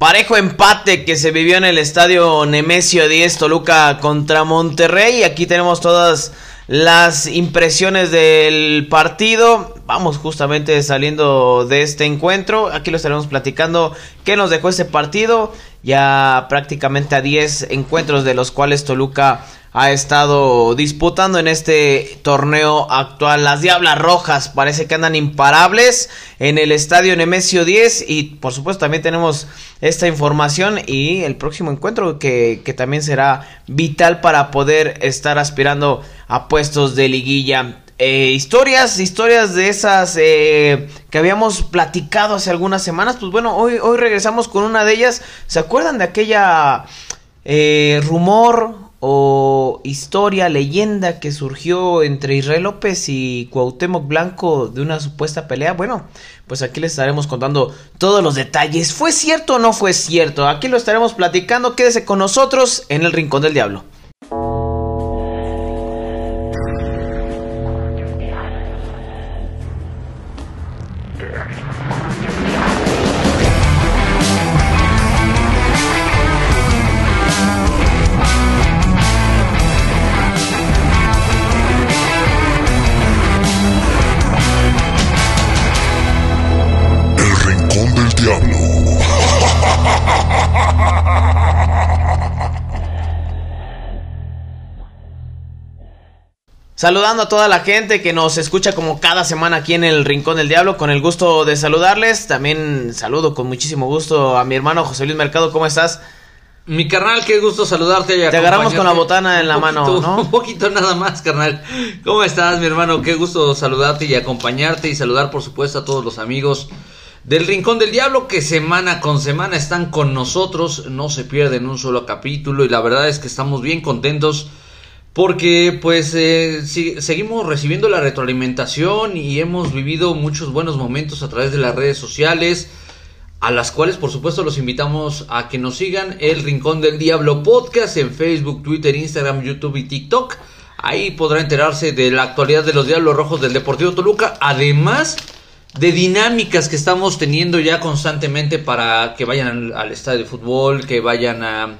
Parejo empate que se vivió en el estadio Nemesio 10 Toluca contra Monterrey. Aquí tenemos todas las impresiones del partido. Vamos justamente saliendo de este encuentro. Aquí lo estaremos platicando. ¿Qué nos dejó este partido? Ya prácticamente a 10 encuentros de los cuales Toluca ha estado disputando en este torneo actual. Las Diablas Rojas parece que andan imparables en el estadio Nemesio 10 y por supuesto también tenemos esta información y el próximo encuentro que, que también será vital para poder estar aspirando a puestos de liguilla. Eh, historias, historias de esas eh, que habíamos platicado hace algunas semanas. Pues bueno, hoy, hoy regresamos con una de ellas. ¿Se acuerdan de aquella eh, rumor o historia, leyenda que surgió entre Israel López y Cuauhtémoc Blanco de una supuesta pelea? Bueno, pues aquí les estaremos contando todos los detalles. ¿Fue cierto o no fue cierto? Aquí lo estaremos platicando. Quédese con nosotros en el Rincón del Diablo. Saludando a toda la gente que nos escucha como cada semana aquí en el Rincón del Diablo, con el gusto de saludarles. También saludo con muchísimo gusto a mi hermano José Luis Mercado, ¿cómo estás? Mi carnal, qué gusto saludarte. Y Te agarramos con la botana en la mano, ¿no? Un poquito nada más, carnal. ¿Cómo estás, mi hermano? Qué gusto saludarte y acompañarte y saludar, por supuesto, a todos los amigos del Rincón del Diablo que semana con semana están con nosotros. No se pierden un solo capítulo y la verdad es que estamos bien contentos porque pues eh, seguimos recibiendo la retroalimentación y hemos vivido muchos buenos momentos a través de las redes sociales, a las cuales por supuesto los invitamos a que nos sigan el Rincón del Diablo Podcast en Facebook, Twitter, Instagram, YouTube y TikTok. Ahí podrá enterarse de la actualidad de los Diablos Rojos del Deportivo Toluca, además de dinámicas que estamos teniendo ya constantemente para que vayan al estadio de fútbol, que vayan a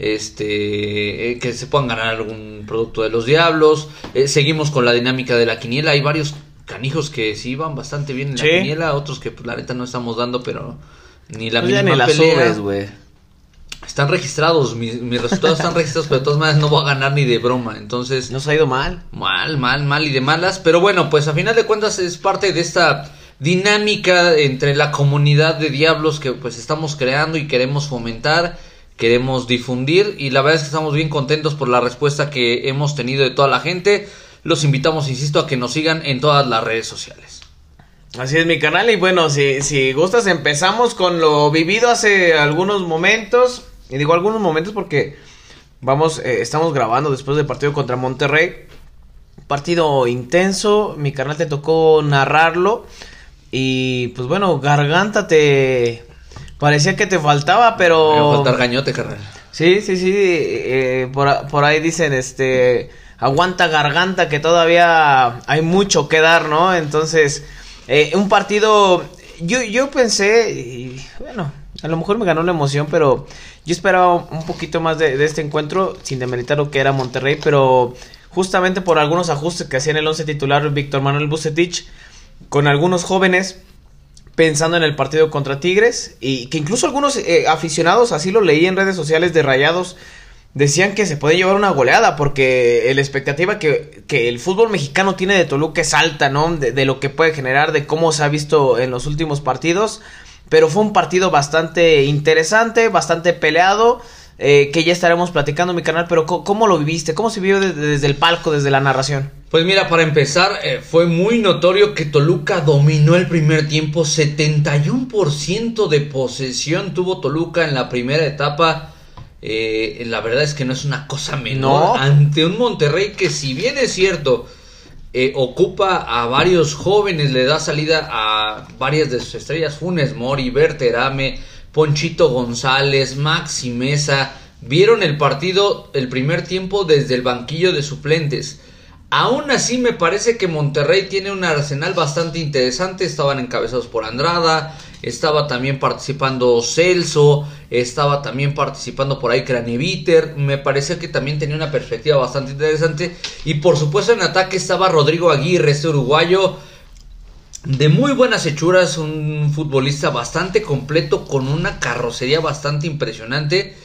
este eh, que se puedan ganar algún producto de los diablos. Eh, seguimos con la dinámica de la quiniela. Hay varios canijos que sí van bastante bien en la quiniela, otros que pues, la neta no estamos dando, pero ni la pues mínima pelea. güey. Están registrados, mis, resultados están registrados, pero de todas maneras no voy a ganar ni de broma. Entonces. Nos ha ido mal. Mal, mal, mal y de malas. Pero bueno, pues a final de cuentas es parte de esta dinámica entre la comunidad de diablos que pues estamos creando y queremos fomentar queremos difundir y la verdad es que estamos bien contentos por la respuesta que hemos tenido de toda la gente. Los invitamos, insisto, a que nos sigan en todas las redes sociales. Así es mi canal y bueno, si, si gustas empezamos con lo vivido hace algunos momentos. Y digo algunos momentos porque vamos, eh, estamos grabando después del partido contra Monterrey. Partido intenso, mi canal te tocó narrarlo. Y pues bueno, Garganta te, Parecía que te faltaba, pero... Me va a faltar gañote, carnal. Sí, sí, sí. Eh, por, por ahí dicen, este... Aguanta garganta, que todavía hay mucho que dar, ¿no? Entonces, eh, un partido... Yo, yo pensé, y bueno, a lo mejor me ganó la emoción, pero yo esperaba un poquito más de, de este encuentro, sin demeritar lo que era Monterrey, pero justamente por algunos ajustes que hacía en el once titular Víctor Manuel Bucetich, con algunos jóvenes pensando en el partido contra Tigres y que incluso algunos eh, aficionados, así lo leí en redes sociales de Rayados, decían que se puede llevar una goleada porque la expectativa que, que el fútbol mexicano tiene de Toluca es alta, ¿no? De, de, lo que puede generar, de cómo se ha visto en los últimos partidos. Pero fue un partido bastante interesante, bastante peleado. Eh, que ya estaremos platicando en mi canal, pero ¿cómo, lo viviste? ¿Cómo se vio desde, el palco, desde la narración? Pues mira, para empezar, eh, fue muy notorio que Toluca dominó el primer tiempo, 71% de posesión tuvo Toluca en la primera etapa. Eh, la verdad es que no es una cosa menor ante un Monterrey que si bien es cierto, ocupa a varios jóvenes, le da salida a varias de sus estrellas, Funes Mori, Berterame, Ponchito González, Maxi Mesa, vieron el partido el primer tiempo desde el banquillo de suplentes. Aún así me parece que Monterrey tiene un arsenal bastante interesante, estaban encabezados por Andrada, estaba también participando Celso, estaba también participando por ahí Craneviter, me parecía que también tenía una perspectiva bastante interesante. Y por supuesto en ataque estaba Rodrigo Aguirre, este uruguayo de muy buenas hechuras, un futbolista bastante completo con una carrocería bastante impresionante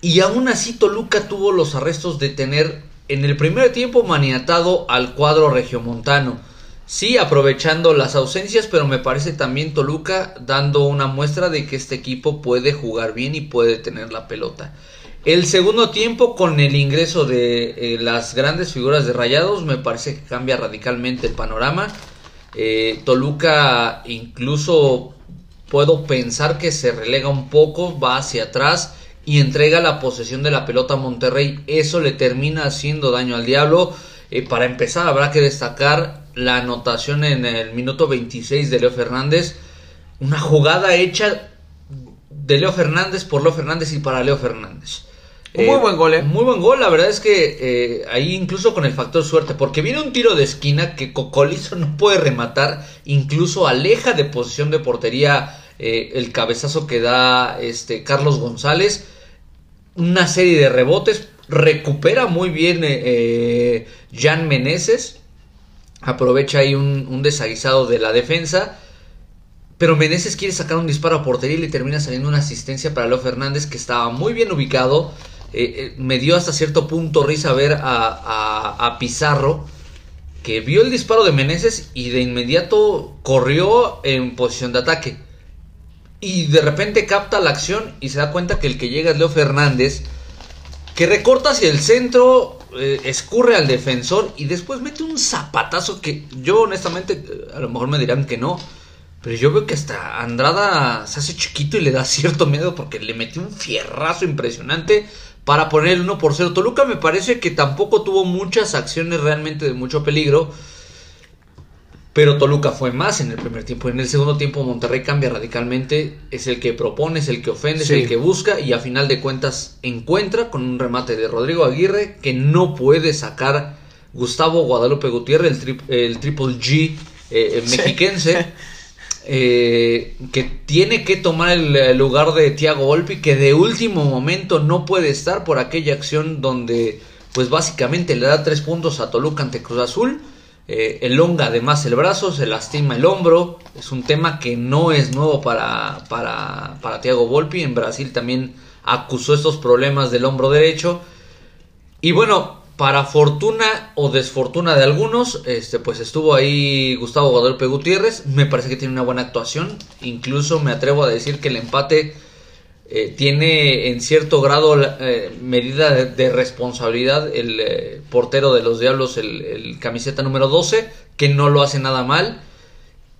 y aún así Toluca tuvo los arrestos de tener en el primer tiempo maniatado al cuadro regiomontano. Sí, aprovechando las ausencias, pero me parece también Toluca dando una muestra de que este equipo puede jugar bien y puede tener la pelota. El segundo tiempo, con el ingreso de eh, las grandes figuras de Rayados, me parece que cambia radicalmente el panorama. Eh, Toluca incluso puedo pensar que se relega un poco, va hacia atrás y entrega la posesión de la pelota a Monterrey. Eso le termina haciendo daño al Diablo. Eh, para empezar, habrá que destacar la anotación en el minuto 26 de Leo Fernández. Una jugada hecha de Leo Fernández por Leo Fernández y para Leo Fernández. Muy eh, buen gol, ¿eh? Muy buen gol, la verdad es que eh, ahí incluso con el factor suerte, porque viene un tiro de esquina que Cocolizo no puede rematar, incluso aleja de posición de portería el cabezazo que da este Carlos González una serie de rebotes, recupera muy bien eh, eh, Jan Meneses, aprovecha ahí un, desaguisado de la defensa, pero Meneses quiere sacar un disparo a portería y le termina saliendo una asistencia para Leo Fernández que estaba muy bien ubicado. Eh, me dio hasta cierto punto risa ver a, a, Pizarro que vio el disparo de Meneses y de inmediato corrió en posición de ataque. Y de repente capta la acción y se da cuenta que el que llega es Leo Fernández, que recorta hacia el centro, eh, escurre al defensor y después mete un zapatazo que yo honestamente, eh, a lo mejor me dirán que no, pero yo veo que hasta Andrada se hace chiquito y le da cierto miedo porque le metió un fierrazo impresionante para poner el 1 por 0. Toluca me parece que tampoco tuvo muchas acciones realmente de mucho peligro. Pero Toluca fue más en el primer tiempo. En el segundo tiempo Monterrey cambia radicalmente. Es el que propone, es el que ofende, es el que busca y a final de cuentas encuentra con un remate de Rodrigo Aguirre que no puede sacar Gustavo Guadalupe Gutiérrez, el, Triple G eh, mexiquense. Eh, que tiene que tomar el lugar de Thiago Volpi, que de último momento no puede estar por aquella acción donde, pues básicamente le da tres puntos a Toluca ante Cruz Azul eh, elonga además el brazo, se lastima el hombro. Es un tema que no es nuevo para, para, para Thiago Volpi. En Brasil también acusó estos problemas del hombro derecho. Y bueno, para fortuna o desfortuna de algunos, este, pues estuvo ahí Gustavo Guadalupe Gutiérrez. Me parece que tiene una buena actuación. Incluso me atrevo a decir que el empate eh, tiene en cierto grado eh, medida de, responsabilidad el eh, portero de los Diablos, el, camiseta número 12, que no lo hace nada mal.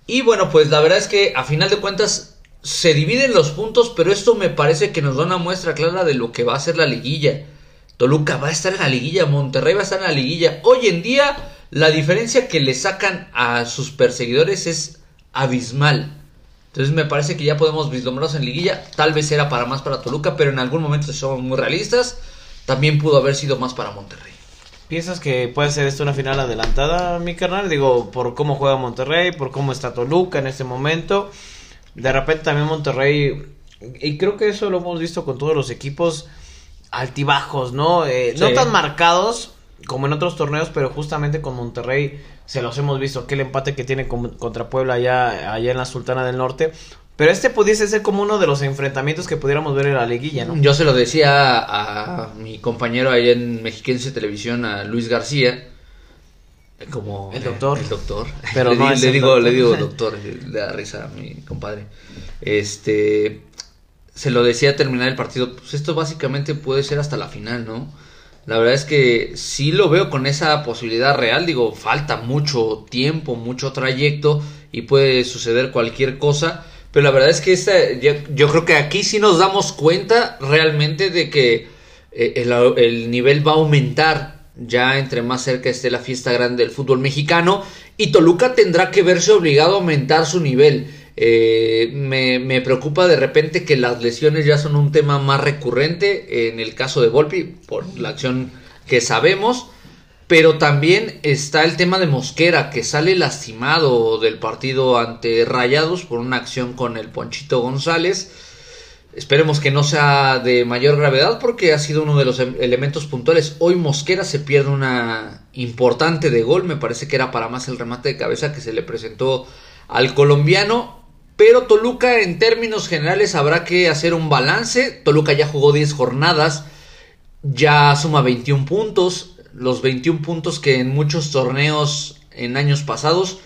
Y bueno, pues la verdad es que a final de cuentas se dividen los puntos, pero esto me parece que nos da una muestra clara de lo que va a ser la liguilla. Toluca va a estar en la liguilla, Monterrey va a estar en la liguilla. Hoy en día la diferencia que le sacan a sus perseguidores es abismal. Entonces me parece que ya podemos vislumbrarnos en liguilla. Tal vez era para más para Toluca, pero en algún momento, si somos muy realistas, también pudo haber sido más para Monterrey. ¿Piensas que puede ser esto una final adelantada, mi carnal? Digo, por cómo juega Monterrey, por cómo está Toluca en este momento. De repente también Monterrey, y creo que eso lo hemos visto con todos los equipos altibajos, ¿no? Eh, no tan marcados como en otros torneos, pero justamente con Monterrey se los hemos visto, aquel empate que tiene contra Puebla allá, allá en la Sultana del Norte. Pero este pudiese ser como uno de los enfrentamientos que pudiéramos ver en la liguilla, ¿no? Yo se lo decía a, mi compañero ahí en Mexiquense Televisión, a Luis García, como el doctor. el doctor. Pero le, le digo, le digo doctor, le da risa a mi compadre. Este, se lo decía terminar el partido, pues esto básicamente puede ser hasta la final, ¿no? La verdad es que sí lo veo con esa posibilidad real. Digo, falta mucho tiempo, mucho trayecto y puede suceder cualquier cosa. Pero la verdad es que esta, yo, creo que aquí sí nos damos cuenta realmente de que eh, el, el, nivel va a aumentar ya entre más cerca esté la fiesta grande del fútbol mexicano y Toluca tendrá que verse obligado a aumentar su nivel. Eh, me, preocupa de repente que las lesiones ya son un tema más recurrente en el caso de Volpi por la acción que sabemos. Pero también está el tema de Mosquera, que sale lastimado del partido ante Rayados por una acción con el Ponchito González. Esperemos que no sea de mayor gravedad porque ha sido uno de los em- elementos puntuales. Hoy Mosquera se pierde una importante de gol. Me parece que era para más el remate de cabeza que se le presentó al colombiano. Pero Toluca en términos generales habrá que hacer un balance. Toluca ya jugó 10 jornadas. Ya suma 21 puntos. Los 21 puntos que en muchos torneos en años pasados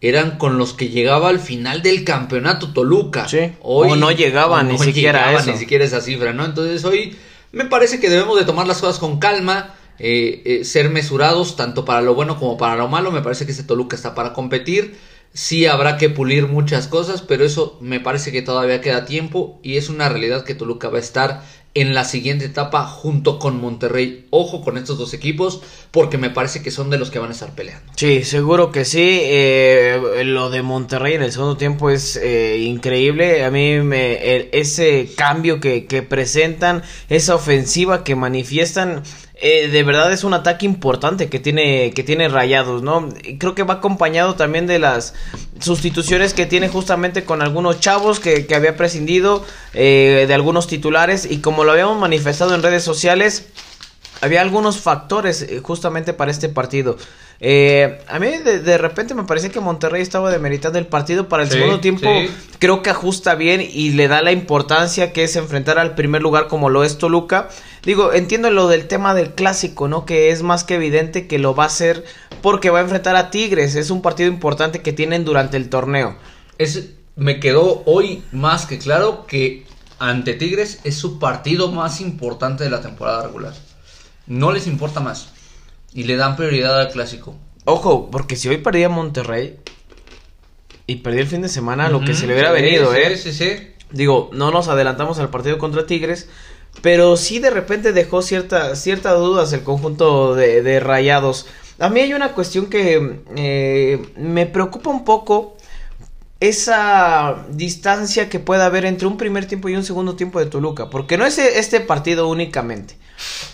eran con los que llegaba al final del campeonato Toluca. Sí, o no llegaba ni siquiera llegaba eso. ni siquiera esa cifra, ¿no? Entonces hoy me parece que debemos de tomar las cosas con calma, eh, eh, ser mesurados tanto para lo bueno como para lo malo. Me parece que este Toluca está para competir. Sí habrá que pulir muchas cosas, pero eso me parece que todavía queda tiempo y es una realidad que Toluca va a estar en la siguiente etapa junto con Monterrey. Ojo con estos dos equipos porque me parece que son de los que van a estar peleando. Sí, seguro que sí. Eh, lo de Monterrey en el segundo tiempo es eh, increíble. A mí me, ese cambio que, que presentan, esa ofensiva que manifiestan, eh, de verdad es un ataque importante que tiene, que tiene Rayados, ¿no? Creo que va acompañado también de las sustituciones que tiene justamente con algunos chavos que, que había prescindido, eh, de algunos titulares y como lo habíamos manifestado en redes sociales, había algunos factores eh, justamente para este partido. Eh, a mí de, de repente me parecía que Monterrey estaba demeritando el partido para el Sí, segundo tiempo. sí. Creo que ajusta bien y le da la importancia que es enfrentar al primer lugar como lo es Toluca. Digo, entiendo lo del tema del clásico, ¿no? Que es más que evidente que lo va a hacer porque va a enfrentar a Tigres. Es un partido importante que tienen durante el torneo. Es, me quedó hoy más que claro que ante Tigres es su partido más importante de la temporada regular. No les importa más. Y le dan prioridad al clásico. Ojo, porque si hoy perdía Monterrey y perdió el fin de semana, lo que se le hubiera sí, venido, sí, ¿eh? Sí, sí. Digo, no nos adelantamos al partido contra Tigres, pero sí de repente dejó cierta, ciertas dudas el conjunto de, de Rayados. A mí hay una cuestión que eh, me preocupa un poco esa distancia que pueda haber entre un primer tiempo y un segundo tiempo de Toluca, porque no es este partido únicamente,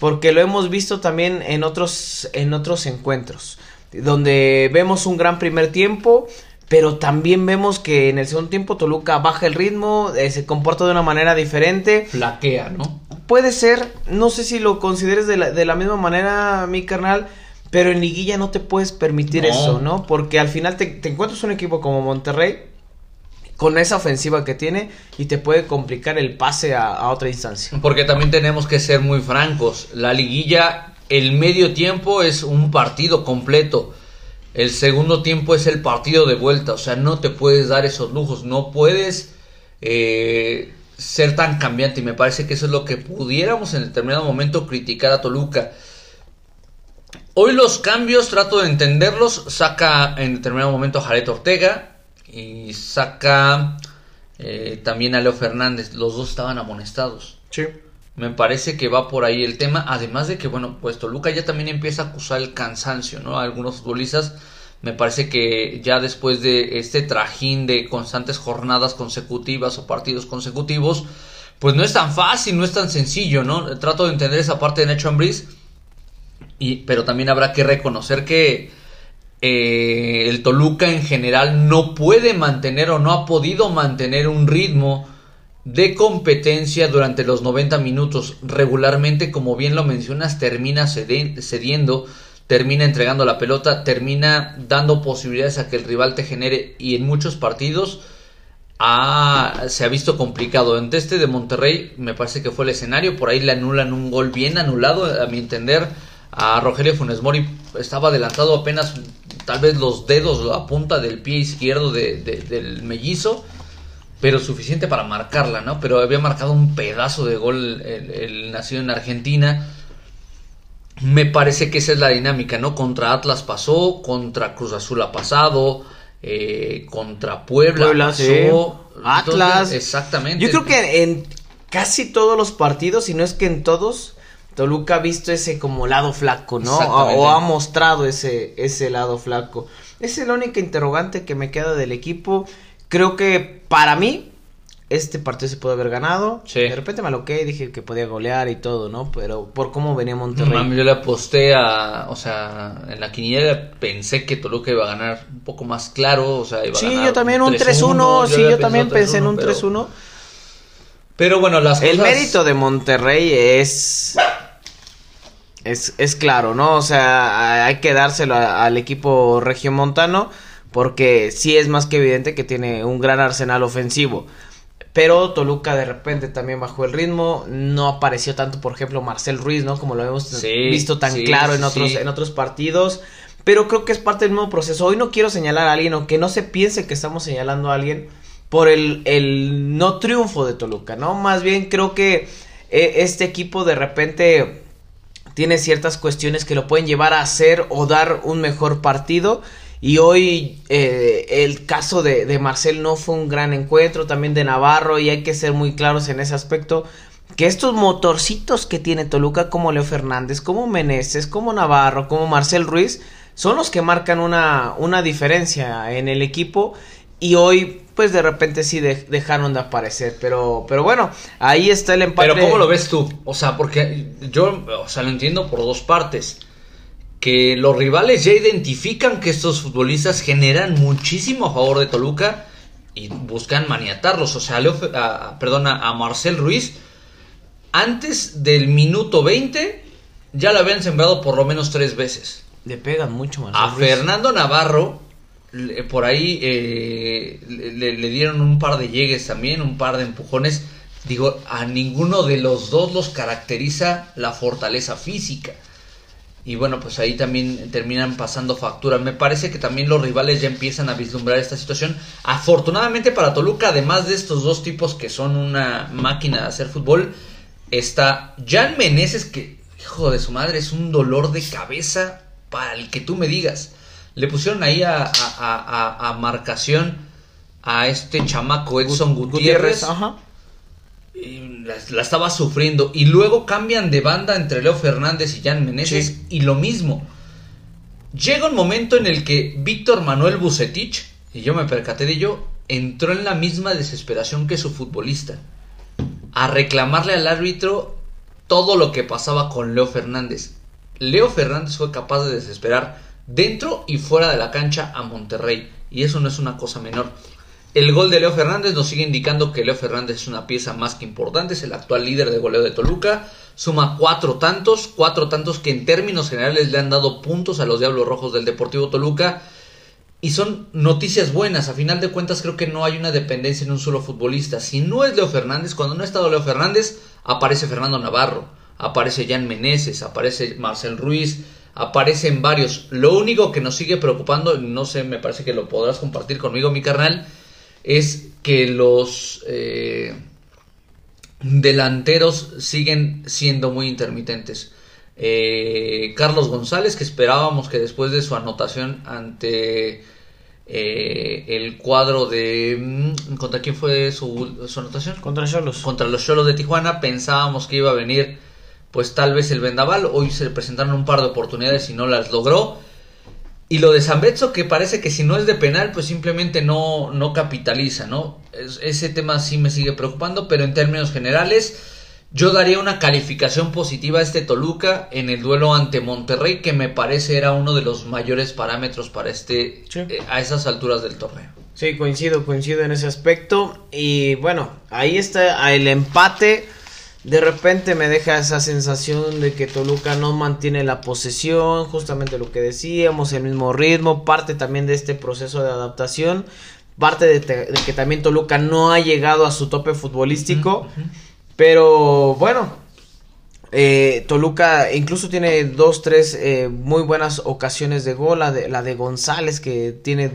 porque lo hemos visto también en otros en otros encuentros, donde vemos un gran primer tiempo, pero también vemos que en el segundo tiempo Toluca baja el ritmo, eh, se comporta de una manera diferente. Flaquea, ¿no? Puede ser, no sé si lo consideres de la, de la misma manera, mi carnal, pero en liguilla no te puedes permitir No. eso, ¿no? Porque al final te, te encuentras un equipo como Monterrey con esa ofensiva que tiene y te puede complicar el pase a, otra instancia. Porque también tenemos que ser muy francos. La liguilla, el medio tiempo es un partido completo. El segundo tiempo es el partido de vuelta. O sea, no te puedes dar esos lujos. No puedes eh, ser tan cambiante. Y me parece que eso es lo que pudiéramos en determinado momento criticar a Toluca. Hoy los cambios, trato de entenderlos. Saca en determinado momento a Jared Ortega. Y saca eh, también a Leo Fernández. Los dos estaban amonestados. Sí. Me parece que va por ahí el tema. Además de que, bueno, pues Toluca ya también empieza a acusar el cansancio, ¿no? Algunos futbolistas. Me parece que ya después de este trajín de constantes jornadas consecutivas o partidos consecutivos, pues no es tan fácil, no es tan sencillo, ¿no? Trato de entender esa parte de Nacho Ambriz. Y, pero también habrá que reconocer que eh, el Toluca en general no puede mantener o no ha podido mantener un ritmo de competencia durante los 90 minutos. Regularmente, como bien lo mencionas, termina cediendo, termina entregando la pelota, termina dando posibilidades a que el rival te genere y en muchos partidos se ha visto complicado. Ante este de Monterrey me parece que fue el escenario, por ahí le anulan un gol bien anulado a mi entender a Rogelio Funes Mori estaba adelantado apenas tal vez los dedos, la punta del pie izquierdo de- de- del mellizo pero suficiente para marcarla, ¿no? Pero había marcado un pedazo de gol el, el nacido en Argentina. Me parece que esa es la dinámica, ¿no? Contra Atlas pasó, contra Cruz Azul ha pasado, eh, contra Puebla, Puebla, pasó. sí. Entonces, Atlas. exactamente. Yo creo que en casi todos los partidos, si no es que en todos, Toluca ha visto ese como lado flaco, ¿no? O, ha mostrado ese, ese lado flaco. Esa es la única interrogante que me queda del equipo. Creo que para mí, este partido se puede haber ganado. Sí. De repente me aloqué y dije que podía golear y todo, ¿no? Pero por cómo venía Monterrey. Mami, yo le aposté a, o sea, en la quiniela pensé que Toluca iba a ganar un poco más claro, o sea, iba a Sí, ganar yo también un 3-1, sí, yo también pensé en un 3-1, pero- 3-1. Pero bueno, las El cosas- mérito de Monterrey es, es. Es claro, ¿no? O sea, hay que dárselo a- al equipo regiomontano. Porque sí es más que evidente que tiene un gran arsenal ofensivo. Pero Toluca de repente también bajó el ritmo. No apareció tanto, por ejemplo, Marcel Ruiz, ¿no? Como lo hemos Sí, visto tan sí, claro en otros, sí. en otros partidos. Pero creo que es parte del mismo proceso. Hoy no quiero señalar a alguien o que no se piense que estamos señalando a alguien por el, el no triunfo de Toluca, ¿no? Más bien creo que eh, este equipo de repente tiene ciertas cuestiones que lo pueden llevar a hacer o dar un mejor partido. Y hoy eh, el caso de, Marcel no fue un gran encuentro, también de Navarro, y hay que ser muy claros en ese aspecto. Que estos motorcitos que tiene Toluca, como Leo Fernández, como Meneses, como Navarro, como Marcel Ruiz, son los que marcan una, una diferencia en el equipo. Y hoy, pues de repente sí de- dejaron de aparecer. Pero, pero bueno, ahí está el empate. Pero ¿cómo lo ves tú? O sea, porque yo, o sea, lo entiendo por dos partes. Que los rivales ya identifican que estos futbolistas generan muchísimo a favor de Toluca y buscan maniatarlos. O sea, Leo, a- perdona, a Marcel Ruiz, antes del minuto 20, ya lo habían sembrado por lo menos tres veces. Le pegan mucho, Marcel A Ruiz. Fernando Navarro, por ahí eh, le, dieron un par de llegues también, un par de empujones. Digo, a ninguno de los dos los caracteriza la fortaleza física. Y bueno, pues ahí también terminan pasando factura. Me parece que también los rivales ya empiezan a vislumbrar esta situación. Afortunadamente para Toluca, además de estos dos tipos que son una máquina de hacer fútbol, está Jan Meneses, que, hijo de su madre, es un dolor de cabeza para el que tú me digas. Le pusieron ahí a, a- a- a- a marcación a este chamaco Edson Gutiérrez. ajá. y la, la estaba sufriendo. Y luego cambian de banda entre Leo Fernández y Jan Meneses Sí. y lo mismo. Llega un momento en el que Víctor Manuel Bucetich, y yo me percaté de ello, entró en la misma desesperación que su futbolista. A reclamarle al árbitro todo lo que pasaba con Leo Fernández. Leo Fernández fue capaz de desesperar dentro y fuera de la cancha a Monterrey. Y eso no es una cosa menor. El gol de Leo Fernández nos sigue indicando que Leo Fernández es una pieza más que importante, es el actual líder de goleo de Toluca, suma cuatro tantos, cuatro tantos que en términos generales le han dado puntos a los Diablos Rojos del Deportivo Toluca y son noticias buenas, a final de cuentas creo que no hay una dependencia en un solo futbolista, si no es Leo Fernández, cuando no ha estado Leo Fernández, aparece Fernando Navarro, aparece Jan Meneses, aparece Marcel Ruiz, aparecen varios, lo único que nos sigue preocupando, no sé, me parece que lo podrás compartir conmigo mi carnal, es que los eh, delanteros siguen siendo muy intermitentes. Eh, Carlos González, que esperábamos que después de su anotación ante eh, el cuadro de... mm, ¿Contra quién fue su, su anotación? Contra Cholos. Contra los Cholos de Tijuana pensábamos que iba a venir pues tal vez el vendaval. Hoy se le presentaron un par de oportunidades y no las logró. Y lo de Zambetso, que parece que si no es de penal, pues simplemente no, no capitaliza, ¿no? Es- ese tema sí me sigue preocupando, pero en términos generales, yo daría una calificación positiva a este Toluca en el duelo ante Monterrey, que me parece era uno de los mayores parámetros para este, Sí. eh, a esas alturas del torneo. Sí, coincido, coincido en ese aspecto. Y bueno, ahí está el empate. De repente me deja esa sensación de que Toluca no mantiene la posesión, justamente lo que decíamos, el mismo ritmo, parte también de este proceso de adaptación, parte de, que también Toluca no ha llegado a su tope futbolístico, pero bueno, eh, Toluca incluso tiene dos, tres eh, muy buenas ocasiones de gol. La de, la de González que tiene,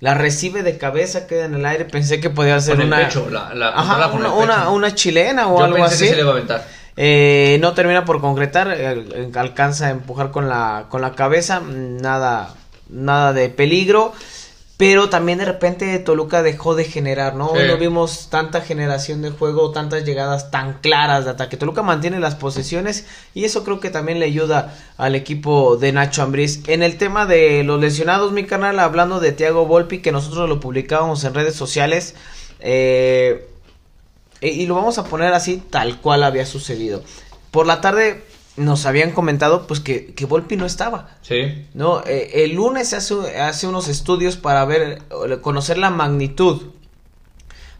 la recibe de cabeza, queda en el aire. Pensé que podía ser una, pecho, la- la- Ajá, controla con una, una, chilena o Yo algo pensé así. que se le iba a aventar. Eh, no termina por concretar, alcanza a empujar con la, con la cabeza, nada, nada de peligro. Pero también de repente Toluca dejó de generar, ¿no? Sí. No vimos tanta generación de juego, tantas llegadas tan claras de ataque. Toluca mantiene las posesiones y eso creo que también le ayuda al equipo de Nacho Ambriz. En el tema de los lesionados, mi canal, hablando de Thiago Volpi, que nosotros lo publicábamos en redes sociales, eh, y lo vamos a poner así, tal cual había sucedido. Por la tarde nos habían comentado pues que, que Volpi no estaba. Sí. No, Eh, el lunes se hace, hace unos estudios para ver, conocer la magnitud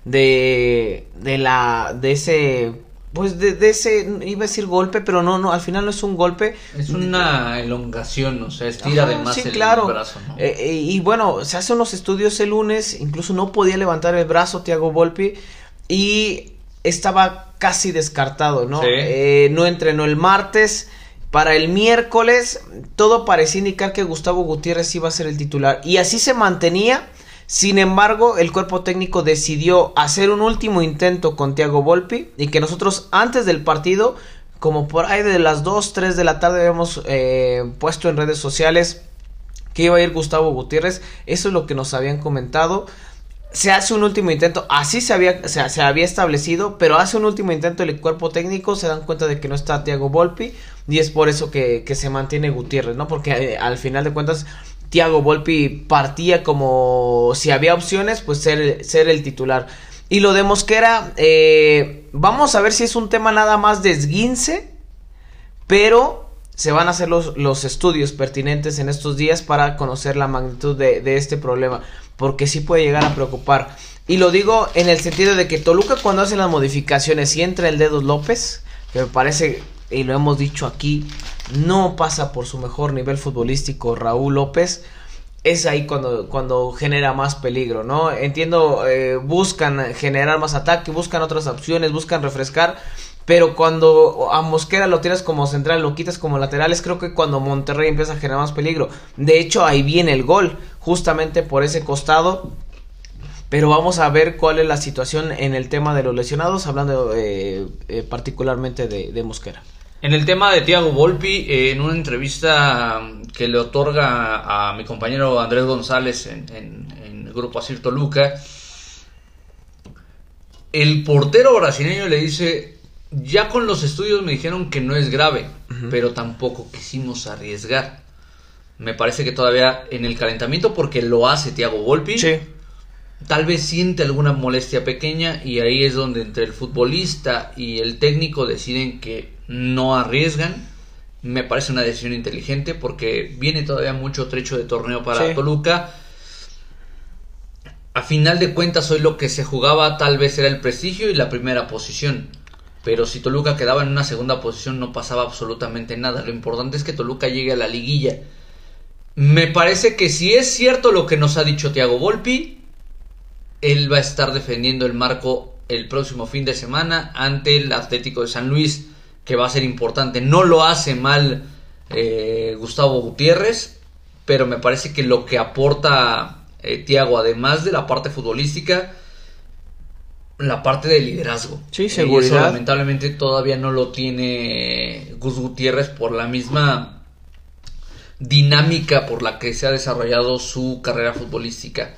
de, de la, de ese, pues de, de, ese, iba a decir golpe, pero no, no, al final no es un golpe. Es una elongación, o sea, estira Ajá, de más sí, el claro. brazo, ¿no? Eh, eh, y bueno, se hacen unos estudios el lunes, incluso no podía levantar el brazo Thiago Volpi y estaba casi descartado, ¿no? Sí. Eh, no entrenó el martes. Para el miércoles todo parecía indicar que Gustavo Gutiérrez iba a ser el titular y así se mantenía. Sin embargo, el cuerpo técnico decidió hacer un último intento con Thiago Volpi y que nosotros antes del partido, como por ahí de las 2, 3 de la tarde, habíamos eh, puesto en redes sociales que iba a ir Gustavo Gutiérrez. Eso es lo que nos habían comentado se hace un último intento, así se había, se, había establecido, pero hace un último intento el cuerpo técnico, se dan cuenta de que no está Thiago Volpi y es por eso que, que se mantiene Gutiérrez, ¿no? Porque eh, al final de cuentas Thiago Volpi partía como si había opciones, pues ser, ser el titular. Y lo de Mosquera, eh, vamos a ver si es un tema nada más de esguince, pero se van a hacer los, los estudios pertinentes en estos días para conocer la magnitud de, de este problema porque sí puede llegar a preocupar. Y lo digo en el sentido de que Toluca cuando hace las modificaciones y entra el dedo López, que me parece, y lo hemos dicho aquí, no pasa por su mejor nivel futbolístico Raúl López, es ahí cuando, cuando genera más peligro, ¿no? Entiendo, eh, buscan generar más ataque, buscan otras opciones, buscan refrescar, pero cuando a Mosquera lo tiras como central, lo quitas como lateral, es creo que cuando Monterrey empieza a generar más peligro. De hecho, ahí viene el gol, justamente por ese costado. Pero vamos a ver cuál es la situación en el tema de los lesionados, hablando eh, eh, particularmente de, Mosquera. En el tema de Thiago Volpi, eh, en una entrevista que le otorga a mi compañero Andrés González en, en, en el grupo Asir Toluca, el portero brasileño le dice, ya con los estudios me dijeron que no es grave, uh -huh. pero tampoco quisimos arriesgar. Me parece que todavía en el calentamiento, porque lo hace Thiago Volpi, sí. tal vez siente alguna molestia pequeña y ahí es donde entre el futbolista y el técnico deciden que no arriesgan. Me parece una decisión inteligente porque viene todavía mucho trecho de torneo para sí. Toluca. A final de cuentas, hoy lo que se jugaba tal vez era el prestigio y la primera posición pero si Toluca quedaba en una segunda posición no pasaba absolutamente nada. Lo importante es que Toluca llegue a la liguilla. Me parece que si es cierto lo que nos ha dicho Thiago Volpi, él va a estar defendiendo el marco el próximo fin de semana ante el Atlético de San Luis, que va a ser importante. No lo hace mal eh, Gustavo Gutiérrez, pero me parece que lo que aporta eh, Thiago, además de la parte futbolística, la parte de liderazgo. Sí, seguridad. Y eso, lamentablemente todavía no lo tiene Gus Gutiérrez por la misma dinámica por la que se ha desarrollado su carrera futbolística.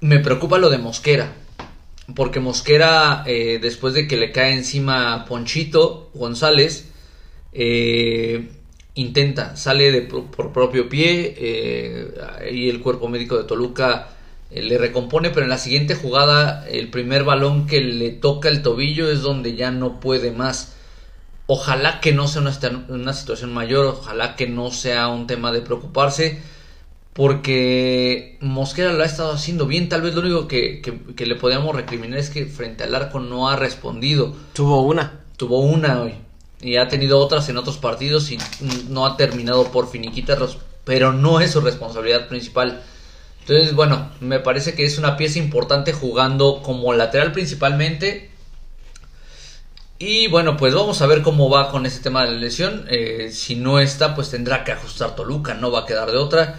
Me preocupa lo de Mosquera. Porque Mosquera, eh, después de que le cae encima Ponchito González, eh, intenta, sale de, por propio pie eh, y el cuerpo médico de Toluca le recompone, pero en la siguiente jugada el primer balón que le toca el tobillo es donde ya no puede más. Ojalá que no sea una, una situación mayor, ojalá que no sea un tema de preocuparse, porque Mosquera lo ha estado haciendo bien. Tal vez lo único que, que, que le podríamos recriminar es que frente al arco no ha respondido. Tuvo una. Tuvo una hoy. Y ha tenido otras en otros partidos y no ha terminado por finiquitarlos. Pero no es su responsabilidad principal. Entonces, bueno, me parece que es una pieza importante jugando como lateral principalmente. Y bueno, pues vamos a ver cómo va con ese tema de la lesión. Eh, si no está, pues tendrá que ajustar Toluca, no va a quedar de otra.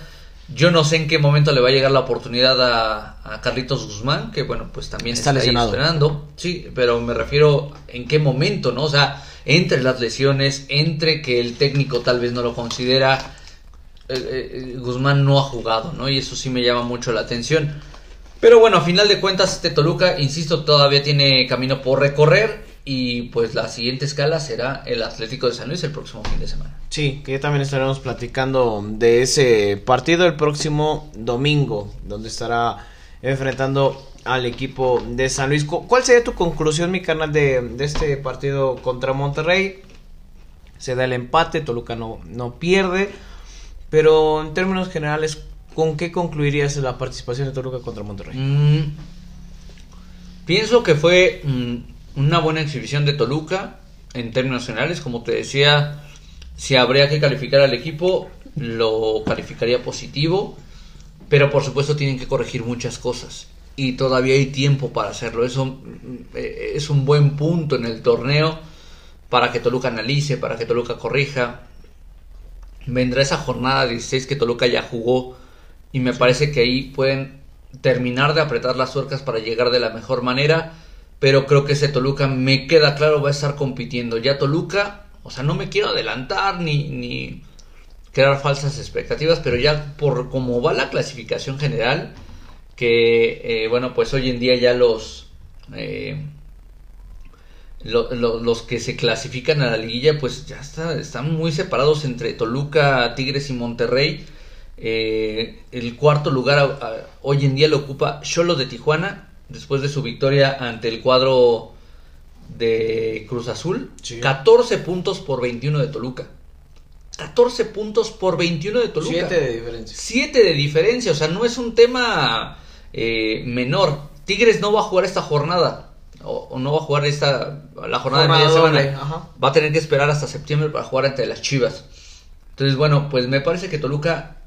Yo no sé en qué momento le va a llegar la oportunidad a, a Carlitos Guzmán, que bueno, pues también está, está lesionado. ahí entrenando. Sí, pero me refiero en qué momento, ¿no? O sea, entre las lesiones, entre que el técnico tal vez no lo considera eh, Guzmán no ha jugado, ¿no? Y eso sí me llama mucho la atención. Pero bueno, a final de cuentas, este Toluca, insisto, todavía tiene camino por recorrer. Y pues la siguiente escala será el Atlético de San Luis el próximo fin de semana. Sí, que también estaremos platicando de ese partido el próximo domingo, donde estará enfrentando al equipo de San Luis. ¿Cuál sería tu conclusión, mi canal, de, de este partido contra Monterrey? Se da el empate, Toluca no, no pierde. Pero en términos generales, ¿con qué concluirías la participación de Toluca contra Monterrey? Mm, Pienso que fue mm, una buena exhibición de Toluca en términos generales. Como te decía, si habría que calificar al equipo, lo calificaría positivo. Pero por supuesto tienen que corregir muchas cosas. Y todavía hay tiempo para hacerlo. Eso mm, eh, es un buen punto en el torneo para que Toluca analice, para que Toluca corrija. Vendrá esa jornada 16 que Toluca ya jugó. Y me parece que ahí pueden terminar de apretar las tuercas para llegar de la mejor manera. Pero creo que ese Toluca me queda claro va a estar compitiendo. Ya Toluca, o sea, no me quiero adelantar ni, ni crear falsas expectativas, pero ya por cómo va la clasificación general, que eh, bueno, pues hoy en día ya los... Eh, los que se clasifican a la liguilla, pues ya está, están muy separados entre Toluca, Tigres y Monterrey. Eh, el cuarto lugar hoy en día lo ocupa Cholo de Tijuana, después de su victoria ante el cuadro de Cruz Azul. 14 puntos por 21 de Toluca. 14 puntos por 21 de Toluca. 7 de diferencia. 7 de diferencia, o sea, no es un tema eh, menor. Tigres no va a jugar esta jornada. O, no va a jugar esta la jornada, de media semana. Va a tener que esperar hasta septiembre para jugar ante las Chivas. Entonces, bueno, pues me parece que Toluca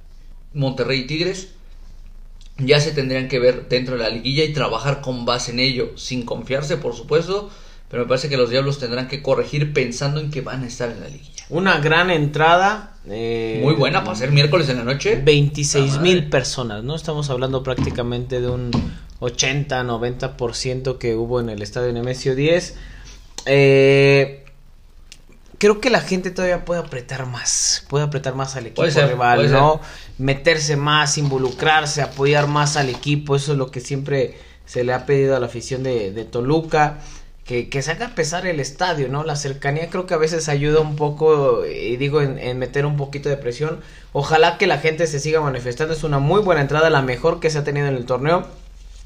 Monterrey y Tigres ya se tendrían que ver dentro de la liguilla y trabajar con base en ello, sin confiarse por supuesto, pero me parece que los Diablos tendrán que corregir pensando en que van a estar en la liguilla. Una gran entrada. Eh, Muy buena para ser miércoles en la noche. 26 mil personas, ¿no? Estamos hablando prácticamente de un 80-90% que hubo en el estadio Nemesio 10. Eh, creo que la gente todavía puede apretar más, puede apretar más al equipo rival, ¿no? Meterse más, involucrarse, apoyar más al equipo, eso es lo que siempre se le ha pedido a la afición de, Toluca. Que, que, se haga pesar el estadio, ¿no? La cercanía creo que a veces ayuda un poco, y digo, en, en, meter un poquito de presión. Ojalá que la gente se siga manifestando. Es una muy buena entrada, la mejor que se ha tenido en el torneo.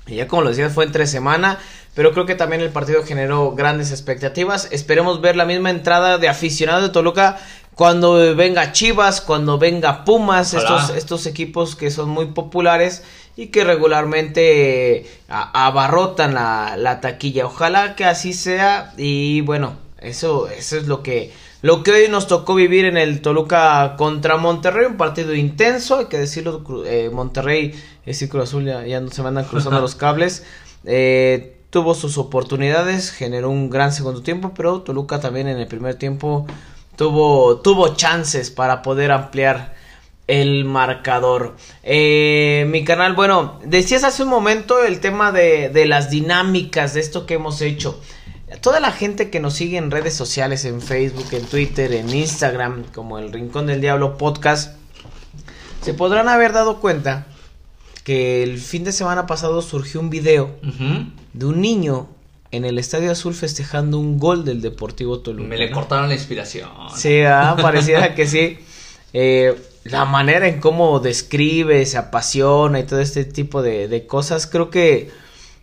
Y ya como lo decías, fue entre semana. Pero creo que también el partido generó grandes expectativas. Esperemos ver la misma entrada de aficionados de Toluca cuando venga Chivas, cuando venga Pumas, estos, estos equipos que son muy populares y que regularmente abarrotan la, la, taquilla. Ojalá que así sea y bueno, eso, eso es lo que, lo que hoy nos tocó vivir en el Toluca contra Monterrey, un partido intenso, hay que decirlo, eh, Monterrey, el Círculo Azul ya, no se mandan cruzando los cables. Eh, tuvo sus oportunidades, generó un gran segundo tiempo, pero Toluca también en el primer tiempo tuvo, tuvo chances para poder ampliar el marcador. Eh, mi canal, bueno, decías hace un momento el tema de, de las dinámicas de esto que hemos hecho. Toda la gente que nos sigue en redes sociales, en Facebook, en Twitter, en Instagram, como el Rincón del Diablo Podcast, se podrán haber dado cuenta que el fin de semana pasado surgió un video de un niño en el Estadio Azul festejando un gol del Deportivo Toluca. Me le cortaron la inspiración. Sí, ah, pareciera que sí. Eh, la manera en cómo describe, se apasiona y todo este tipo de, cosas, creo que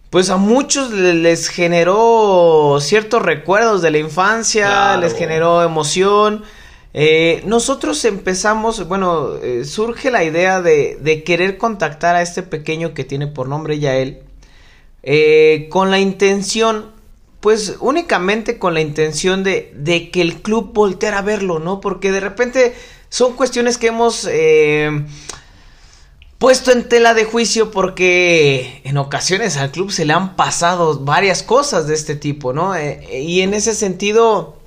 pues a muchos les generó ciertos recuerdos de la infancia, les generó emoción. Eh, nosotros empezamos, bueno, eh, surge la idea de, de, querer contactar a este pequeño que tiene por nombre Yael, eh, con la intención, pues únicamente con la intención de, de, que el club volteara a verlo, ¿no? Porque de repente son cuestiones que hemos puesto en tela de juicio porque en ocasiones al club se le han pasado varias cosas de este tipo, ¿no? y en ese sentido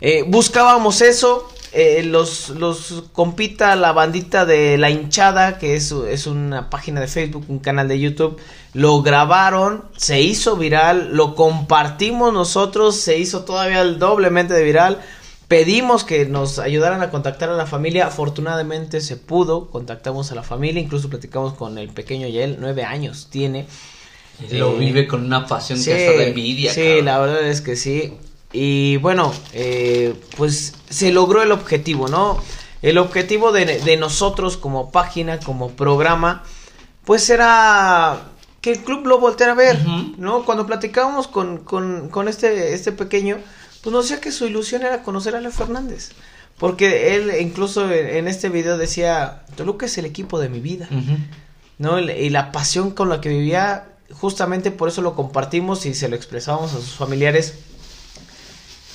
eh, buscábamos eso. Eh, los, los compita la bandita de La Hinchada, que es, es una página de Facebook, un canal de YouTube. Lo grabaron, se hizo viral, lo compartimos nosotros, se hizo todavía el doblemente de viral. Pedimos que nos ayudaran a contactar a la familia. Afortunadamente se pudo. Contactamos a la familia. Incluso platicamos con el pequeño Yael. Nueve años tiene. Lo vive con una pasión que hasta de envidia. Sí, la verdad es que sí. Y bueno, eh, pues se logró el objetivo, ¿no? El objetivo de, nosotros como página, como programa, pues era que el club lo volteara a ver, ¿no? Cuando platicábamos con, con, con, este, este pequeño, pues nos decía que su ilusión era conocer a Leo Fernández. Porque él incluso en, este video decía, Toluca es el equipo de mi vida, ¿no? Y la pasión con la que vivía justamente por eso lo compartimos y se lo expresamos a sus familiares.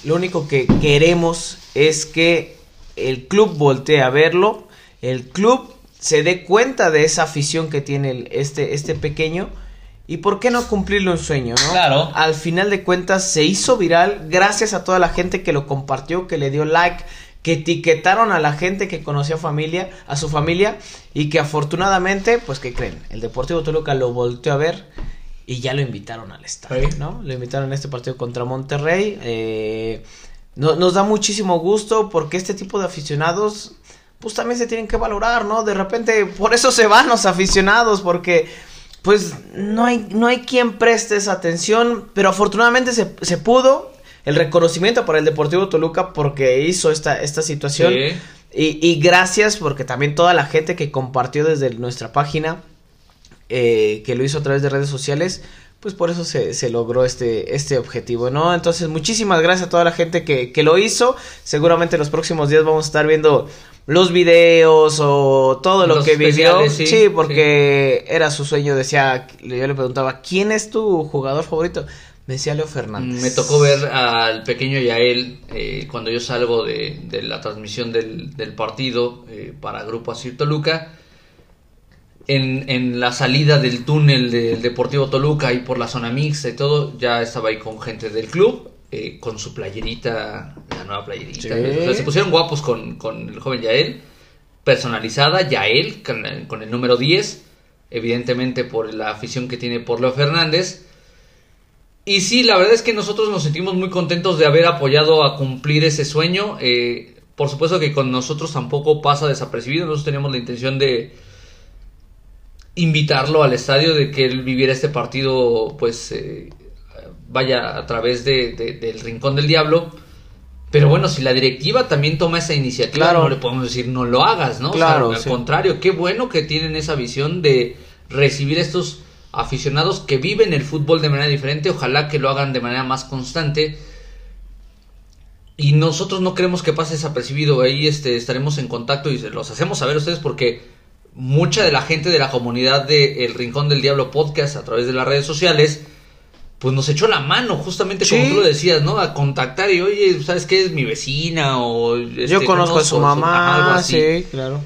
Lo único que queremos es que el club voltee a verlo, el club se dé cuenta de esa afición que tiene este, este pequeño. ¿Y por qué no cumplirlo un sueño, no? Claro. Al final de cuentas se hizo viral gracias a toda la gente que lo compartió, que le dio like, que etiquetaron a la gente que conoció a familia, a su familia y que afortunadamente, pues que creen, el Deportivo Toluca lo volteó a ver y ya lo invitaron al estadio, ¿no? Lo invitaron a este partido contra Monterrey. Eh, nos da muchísimo gusto porque este tipo de aficionados, pues también se tienen que valorar, ¿no? De repente, por eso se van los aficionados, porque pues no hay, no hay quien preste esa atención, pero afortunadamente se, se pudo el reconocimiento para el Deportivo Toluca porque hizo esta, esta situación. Y, y, gracias porque también toda la gente que compartió desde nuestra página, eh, que lo hizo a través de redes sociales, pues por eso se, se, logró este, este objetivo, ¿no? Entonces, muchísimas gracias a toda la gente que, que lo hizo. Seguramente en los próximos días vamos a estar viendo los videos o todo lo que vivió. Sí, porque era su sueño. Decía, yo le preguntaba, ¿quién es tu jugador favorito? Me decía Leo Fernández. Me tocó ver al pequeño Yael eh, cuando yo salgo de, la transmisión del, partido eh, para Grupo Asir Toluca. En, en, la salida del túnel del Deportivo Toluca y por la zona mixta y todo, ya estaba ahí con gente del club, eh, con su playerita, la nueva playerita. se pusieron guapos con, con, el joven Yael, personalizada, Yael, con, con el número 10, evidentemente por la afición que tiene por Leo Fernández y sí, la verdad es que nosotros nos sentimos muy contentos de haber apoyado a cumplir ese sueño. Eh, por supuesto que con nosotros tampoco pasa desapercibido. Nosotros teníamos la intención de invitarlo al estadio, de que él viviera este partido, pues eh, vaya a través de, del Rincón del Diablo. Pero bueno, si la directiva también toma esa iniciativa, no le podemos decir no lo hagas, ¿no? Claro, al contrario, qué bueno que tienen esa visión de recibir estos aficionados que viven el fútbol de manera diferente, ojalá que lo hagan de manera más constante. Y nosotros no queremos que pase desapercibido, ahí este, estaremos en contacto y se los hacemos saber a ustedes porque mucha de la gente de la comunidad de El Rincón del Diablo Podcast a través de las redes sociales, pues nos echó la mano, justamente como tú lo decías, ¿no? A contactar y, oye, ¿sabes qué? Es mi vecina o... Este, Yo conozco, a su mamá, algo así. sí, claro.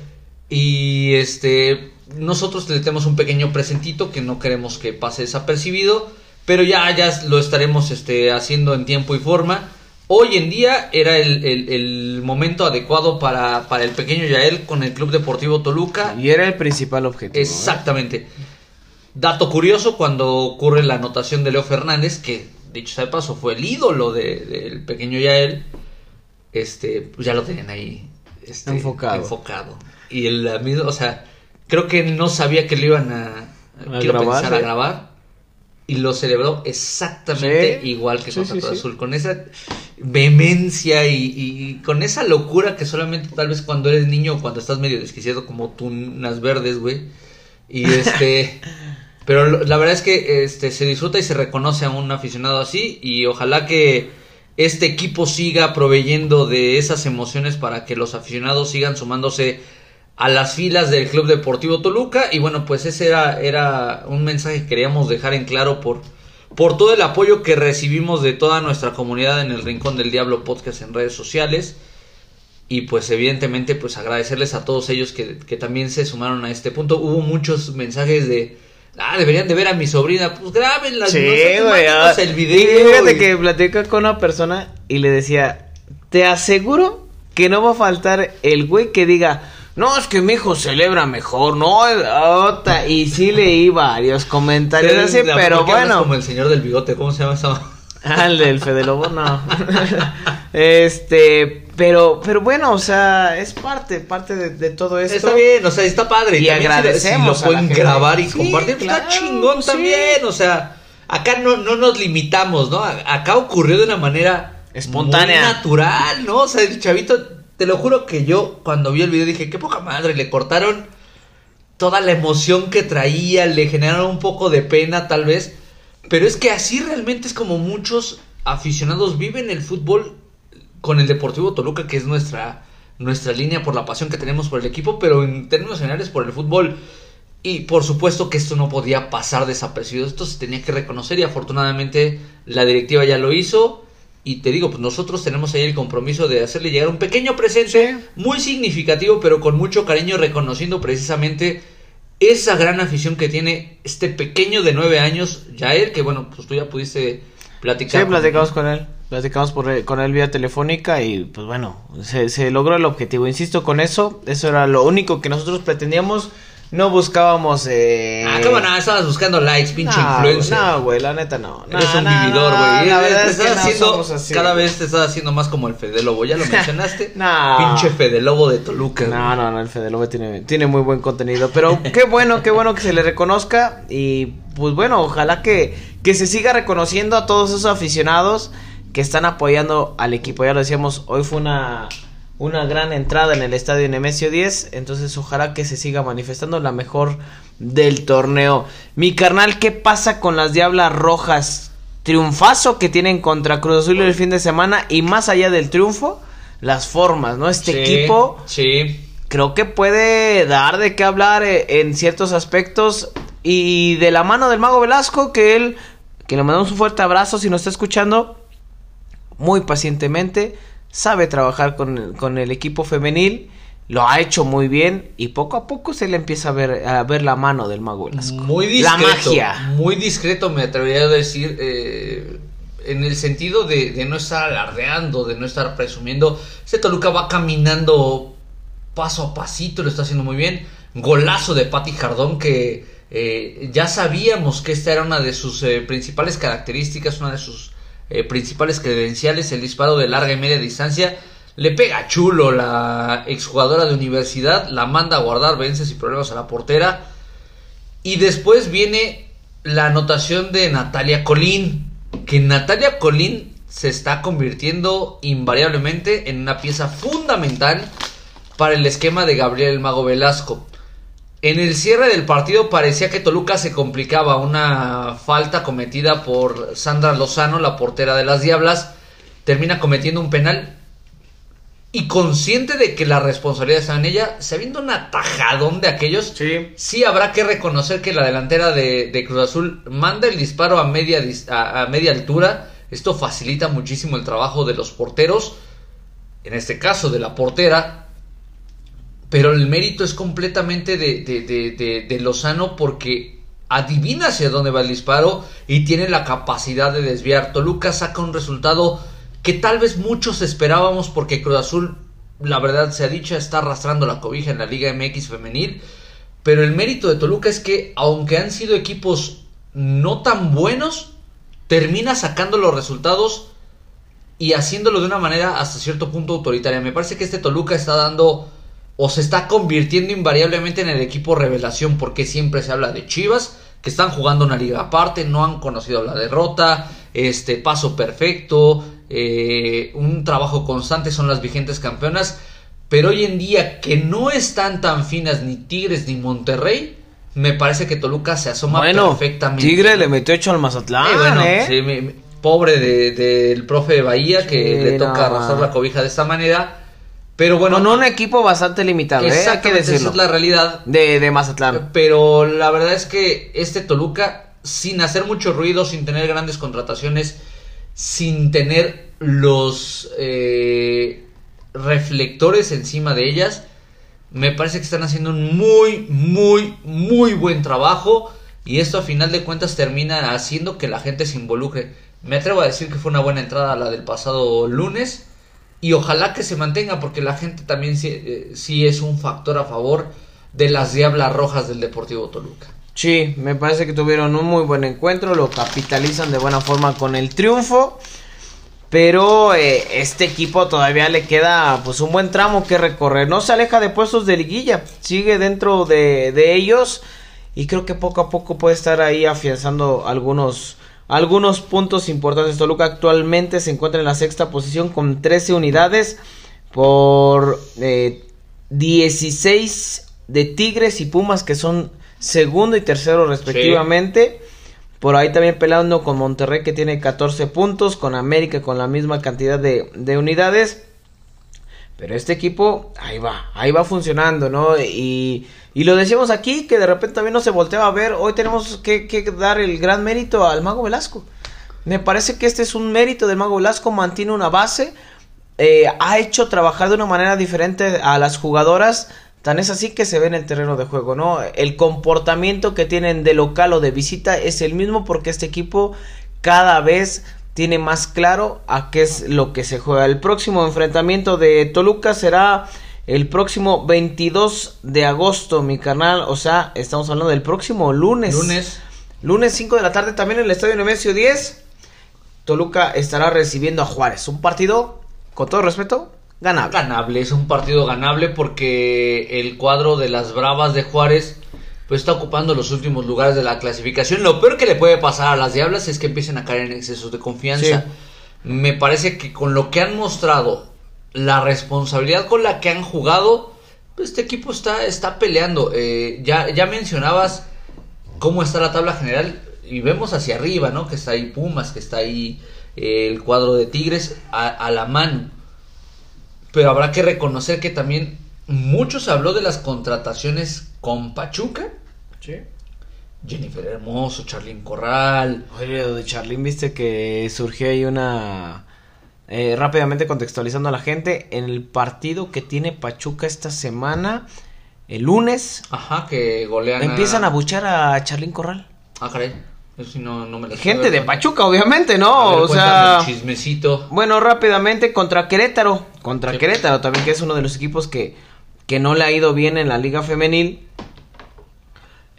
Y este, nosotros le tenemos un pequeño presentito que no queremos que pase desapercibido, pero ya, ya lo estaremos este, haciendo en tiempo y forma. Hoy en día era el, momento adecuado para, para, el pequeño Yael con el Club Deportivo Toluca. Y era el principal objetivo. ¿eh? Dato curioso, cuando ocurre la anotación de Leo Fernández, que dicho sea de paso fue el ídolo del pequeño Yael, este, pues ya lo tenían ahí este, enfocado. enfocado. Y el mismo, o sea, creo que no sabía que le iban a, grabar, a grabar y lo celebró exactamente igual que con Azul, con esa vehemencia y, con esa locura que solamente tal vez cuando eres niño o cuando estás medio desquiciado como tunas verdes, güey. Y este... pero la verdad es que este se disfruta y se reconoce a un aficionado así y ojalá que este equipo siga proveyendo de esas emociones para que los aficionados sigan sumándose a las filas del Club Deportivo Toluca. Y bueno, pues ese era, era un mensaje que queríamos dejar en claro por, por todo el apoyo que recibimos de toda nuestra comunidad en el Rincón del Diablo Podcast en redes sociales. Y pues evidentemente pues agradecerles a todos ellos que, también se sumaron a este punto. Hubo muchos mensajes de... Ah, deberían de ver a mi sobrina. Pues grábenla. Sí, güey. Ah, el video. fíjate que platicé con una persona y le decía, te aseguro que no va a faltar el güey que diga, no, es que mi hijo celebra mejor, no, otra, y sí leí varios comentarios así, pero bueno. como el señor del bigote, ¿cómo se llama esa? Ah, el del Fede Lobo, no. este, pero, pero bueno, o sea, es parte, parte de, todo esto. Está bien, o sea, está padre. Y agradecemos. Si lo pueden grabar y compartir, pues está chingón también, o sea, acá no, no nos limitamos, ¿no? Acá ocurrió de una manera espontánea. natural, ¿no? O sea, el chavito te lo juro que yo cuando vi el video dije, qué poca madre, le cortaron toda la emoción que traía, le generaron un poco de pena tal vez, pero es que así realmente es como muchos aficionados viven el fútbol con el Deportivo Toluca, que es nuestra, nuestra línea por la pasión que tenemos por el equipo, pero en términos generales por el fútbol. Y por supuesto que esto no podía pasar desapercibido, esto se tenía que reconocer y afortunadamente la directiva ya lo hizo. Y te digo, pues nosotros tenemos ahí el compromiso de hacerle llegar un pequeño presente muy significativo, pero con mucho cariño, reconociendo precisamente esa gran afición que tiene este pequeño de nueve años, Jair, que bueno, pues tú ya pudiste platicar. Sí, platicamos con él, platicamos por, con él vía telefónica y pues bueno, se, se logró el objetivo. Insisto con eso, eso era lo único que nosotros pretendíamos no buscábamos. Eh... Ah, ¿cómo no? Estabas buscando likes, pinche influencer. No, güey, la neta no. Eres un vividor, güey. la verdad es que haciendo, cada vez te estás haciendo más como el Fede Lobo. ¿Ya lo mencionaste? no. Pinche Fede Lobo de Toluca. No, no, no, el Fede Lobo tiene, tiene muy buen contenido. Pero qué bueno, qué bueno que se le reconozca. Y pues bueno, ojalá que, que se siga reconociendo a todos esos aficionados que están apoyando al equipo. Ya lo decíamos, hoy fue una una gran entrada en el estadio Nemesio 10, entonces ojalá que se siga manifestando la mejor del torneo. Mi carnal, ¿qué pasa con las Diablas Rojas? Triunfazo que tienen contra Cruz Azul el fin de semana y más allá del triunfo, las formas, ¿no? Este equipo sí. creo que puede dar de qué hablar eh, en ciertos aspectos y de la mano del mago Velasco que él que le mandamos un fuerte abrazo si nos está escuchando muy pacientemente sabe trabajar con, el equipo femenil, lo ha hecho muy bien y poco a poco se le empieza a ver, a ver la mano del mago Velasco. Muy discreto. La magia. Muy discreto me atrevería a decir, eh, en el sentido de, no estar alardeando, de no estar presumiendo. Este Toluca va caminando paso a pasito, lo está haciendo muy bien. Golazo de Patti Jardón que eh, ya sabíamos que esta era una de sus eh, principales características, una de sus eh, principales credenciales, el disparo de larga y media distancia. Le pega chulo la exjugadora de universidad, la manda a guardar, vence sin problemas a la portera. Y después viene la anotación de Natalia Colín, que Natalia Colín se está convirtiendo invariablemente en una pieza fundamental para el esquema de Gabriel Mago Velasco. En el cierre del partido parecía que Toluca se complicaba. Una falta cometida por Sandra Lozano, la portera de las Diablas, termina cometiendo un penal. Y consciente de que la responsabilidad está en ella, sabiendo un atajadón de aquellos, sí, habrá que reconocer que la delantera de, Cruz Azul manda el disparo a media, a media altura. Esto facilita muchísimo el trabajo de los porteros. En este caso, de la portera, pero el mérito es completamente de, de, de, Lozano porque adivina hacia dónde va el disparo y tiene la capacidad de desviar. Toluca saca un resultado que tal vez muchos esperábamos porque Cruz Azul, la verdad se ha dicho, está arrastrando la cobija en la Liga MX femenil. Pero el mérito de Toluca es que aunque han sido equipos no tan buenos, termina sacando los resultados y haciéndolo de una manera hasta cierto punto autoritaria. Me parece que este Toluca está dando o se está convirtiendo invariablemente en el equipo revelación porque siempre se habla de Chivas que están jugando una liga aparte, no han conocido la derrota, este paso perfecto, eh, un trabajo constante son las vigentes campeonas, pero hoy en día que no están tan finas ni Tigres ni Monterrey, me parece que Toluca se asoma bueno, perfectamente. Tigre le metió hecho al Mazatlán, eh, ¿eh? pobre del profe de Bahía que le toca arrasar la cobija de esta manera. Pero bueno. Con un equipo bastante limitado, ¿eh? Hay que decirlo. Esa es la realidad. De, de Mazatlán. Pero la verdad es que este Toluca, sin hacer mucho ruido, sin tener grandes contrataciones, sin tener los eh, reflectores encima de ellas, me parece que están haciendo un muy, muy, muy buen trabajo. Y esto a final de cuentas termina haciendo que la gente se involucre. Me atrevo a decir que fue una buena entrada la del pasado lunes y ojalá que se mantenga porque la gente también sí, sí, es un factor a favor de las Diablas Rojas del Deportivo Toluca. Sí, me parece que tuvieron un muy buen encuentro, lo capitalizan de buena forma con el triunfo. Pero eh, este equipo todavía le queda pues un buen tramo que recorrer. No se aleja de puestos de liguilla. Sigue dentro de, de ellos. Y creo que poco a poco puede estar ahí afianzando algunos, algunos puntos importantes. Toluca actualmente se encuentra en la sexta posición con 13 unidades por 16 eh, de Tigres y Pumas que son segundo y tercero respectivamente. Por ahí también peleando con Monterrey que tiene 14 puntos, con América con la misma cantidad de, de unidades. Pero este equipo, ahí va, ahí va funcionando, ¿no? Y, y lo decíamos aquí, que de repente también no se volteaba a ver. Hoy tenemos que, dar el gran mérito al Mago Velasco. Me parece que este es un mérito del Mago Velasco, mantiene una base, eh, ha hecho trabajar de una manera diferente a las jugadoras. Tan es así que se ve en el terreno de juego, ¿no? El comportamiento que tienen de local o de visita es el mismo porque este equipo cada vez tiene más claro a qué es lo que se juega. El próximo enfrentamiento de Toluca será el próximo 22 de agosto, mi carnal. O sea, estamos hablando del próximo lunes. Lunes. Lunes 5 de la tarde también en el Estadio Nemesio 10. Toluca estará recibiendo a Juárez. Un partido, con todo respeto, ganable. Ganable, es un partido ganable porque el cuadro de las Bravas de Juárez pues está ocupando los últimos lugares de la clasificación. Lo peor que le puede pasar a las Diablas es que empiecen a caer en excesos de confianza. Me parece que con lo que han mostrado, la responsabilidad con la que han jugado, pues este equipo está, está peleando. Eh, ya, ya mencionabas cómo está la tabla general y vemos hacia arriba, ¿no? Que está ahí Pumas, que está ahí eh, el cuadro de Tigres a, a la mano. Pero habrá que reconocer que también muchos habló de las contrataciones con Pachuca. Sí. Jennifer Hermoso, Charlín Corral. Oye, de Charlín, viste que surgió ahí una... Eh, rápidamente contextualizando a la gente, en el partido que tiene Pachuca esta semana, el lunes, Ajá, que golean empiezan a buchar a Charlín Corral. Ah, caray. Eso sí no, no me la Gente de. Pachuca, obviamente, ¿no? A ver, o sea, el chismecito. bueno, rápidamente contra Querétaro, contra Sí. Querétaro también que es uno de los equipos que, que no le ha ido bien en la liga femenil.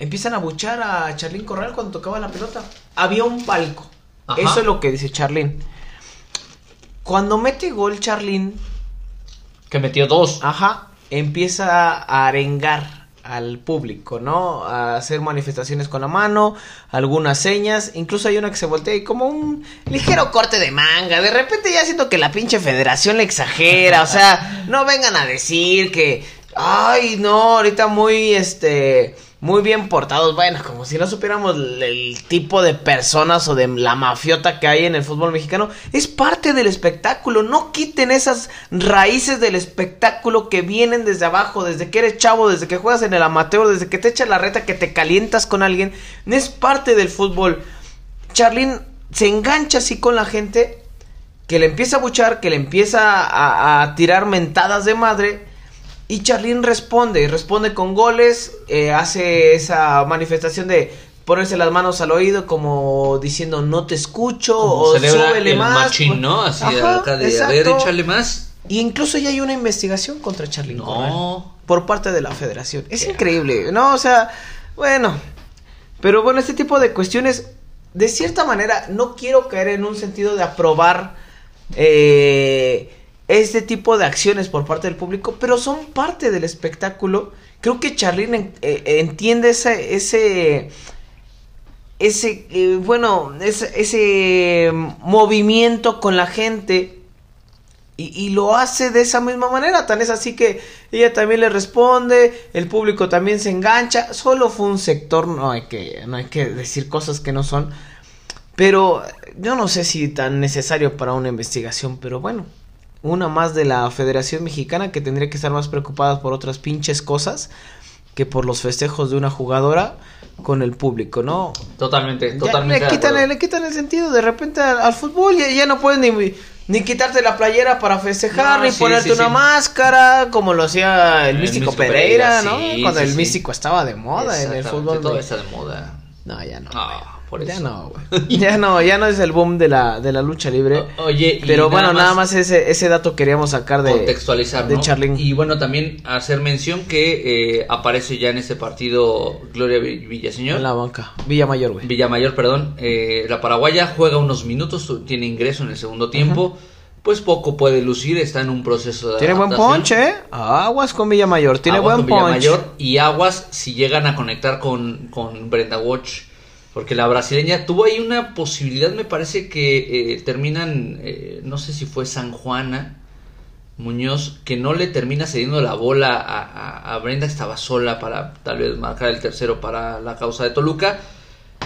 Empiezan a buchar a Charlín Corral cuando tocaba la pelota. Había un palco. Ajá. Eso es lo que dice Charlín. Cuando mete gol Charlín, Que metió dos. Ajá, empieza a arengar al público, ¿no? A hacer manifestaciones con la mano, algunas señas, incluso hay una que se voltea y como un ligero corte de manga. De repente ya siento que la pinche federación le exagera, o sea, no vengan a decir que, ay, no, ahorita muy, este, muy bien portados, bueno, como si no supiéramos el, tipo de personas o de la mafiota que hay en el fútbol mexicano. Es parte del espectáculo, no quiten esas raíces del espectáculo que vienen desde abajo, desde que eres chavo, desde que juegas en el amateur, desde que te echas la reta, que te calientas con alguien. Es parte del fútbol. Charlín se engancha así con la gente, que le empieza a buchar, que le empieza a tirar mentadas de madre. Y Charlín responde, responde con goles, eh, hace esa manifestación de ponerse las manos al oído como diciendo no te escucho Como o súbele el más. machín, ¿no? Así Ajá, acá de, a ver, exacto. échale más. Y incluso ya hay una investigación contra Charlín No. Corral por parte de la federación. Es increíble, ¿no? O sea, bueno. Pero bueno, este tipo de cuestiones, de cierta manera, no quiero caer en un sentido de aprobar eh, este tipo de acciones por parte del público, pero son parte del espectáculo. Creo que Charlín en- eh, entiende ese, ese, ese, eh, bueno, ese, ese movimiento con la gente y, y lo hace de esa misma manera. Tan es así que ella también le responde, el público también se engancha. Solo fue un sector, no hay que, no hay que decir cosas que no son. Pero yo no sé si tan necesario para una investigación, pero bueno. Una más de la Federación Mexicana que tendría que estar más preocupada por otras pinches cosas que por los festejos de una jugadora con el público, ¿no? Totalmente, Ya totalmente. le, quitan, acuerdo. le quitan el sentido de repente al, al fútbol. Ya, ya no puedes ni, ni quitarte la playera para festejar, No, ni sí, ponerte sí, una sí. máscara, como lo hacía el, El místico, Místico Pereira, Pereira, ¿no? sí, Cuando el místico estaba de moda en el fútbol. Está de moda. No, ya no. Por ya eso. no, güey. Ya no, ya no es el boom de la, de la lucha libre. O- Oye, y Pero bueno, nada más ese, ese dato queríamos sacar de contextualizar, de ¿no? Charlín. Y bueno, también hacer mención que eh, aparece ya en este partido Gloria Vi- Villaseñor. en la banca. Villamayor, güey. Villamayor, perdón. Eh, la paraguaya juega unos minutos, tiene ingreso en el segundo tiempo. Pues poco puede lucir, está en un proceso de Tiene buen ponche, ¿eh? Aguas con Villamayor, tiene Aguas buen con ponche. Villamayor y aguas si llegan a conectar con, con Brenda Watch. Porque la brasileña tuvo ahí una posibilidad, me parece que eh, terminan, eh, no sé si fue San Juana Muñoz, que no le termina cediendo la bola a, a- a Brenda, estaba sola para tal vez marcar el tercero para la causa de Toluca.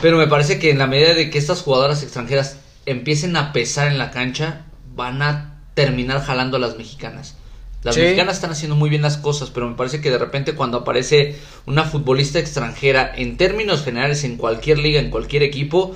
Pero me parece que en la medida de que estas jugadoras extranjeras empiecen a pesar en la cancha, van a terminar jalando a las mexicanas. Las Sí. mexicanas están haciendo muy bien las cosas, pero me parece que de repente cuando aparece una futbolista extranjera, en términos generales, en cualquier liga, en cualquier equipo,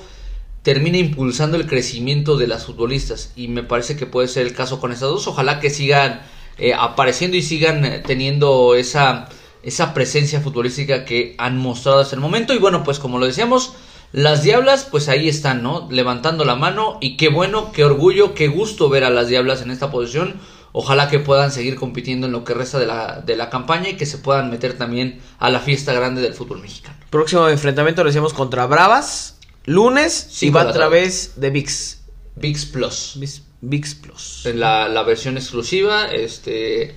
termina impulsando el crecimiento de las futbolistas. Y me parece que puede ser el caso con estas dos. Ojalá que sigan eh, apareciendo y sigan eh, teniendo esa, esa presencia futbolística que han mostrado hasta el momento. Y bueno, pues como lo decíamos, las Diablas, pues ahí están, ¿no? Levantando la mano. Y qué bueno, qué orgullo, qué gusto ver a las Diablas en esta posición. Ojalá que puedan seguir compitiendo en lo que resta de la, de la campaña y que se puedan meter también a la fiesta grande del fútbol mexicano. Próximo enfrentamiento lo decíamos contra Bravas. Lunes y va a través de VIX. VIX Plus. VIX, VIX Plus. En la, la versión exclusiva, este,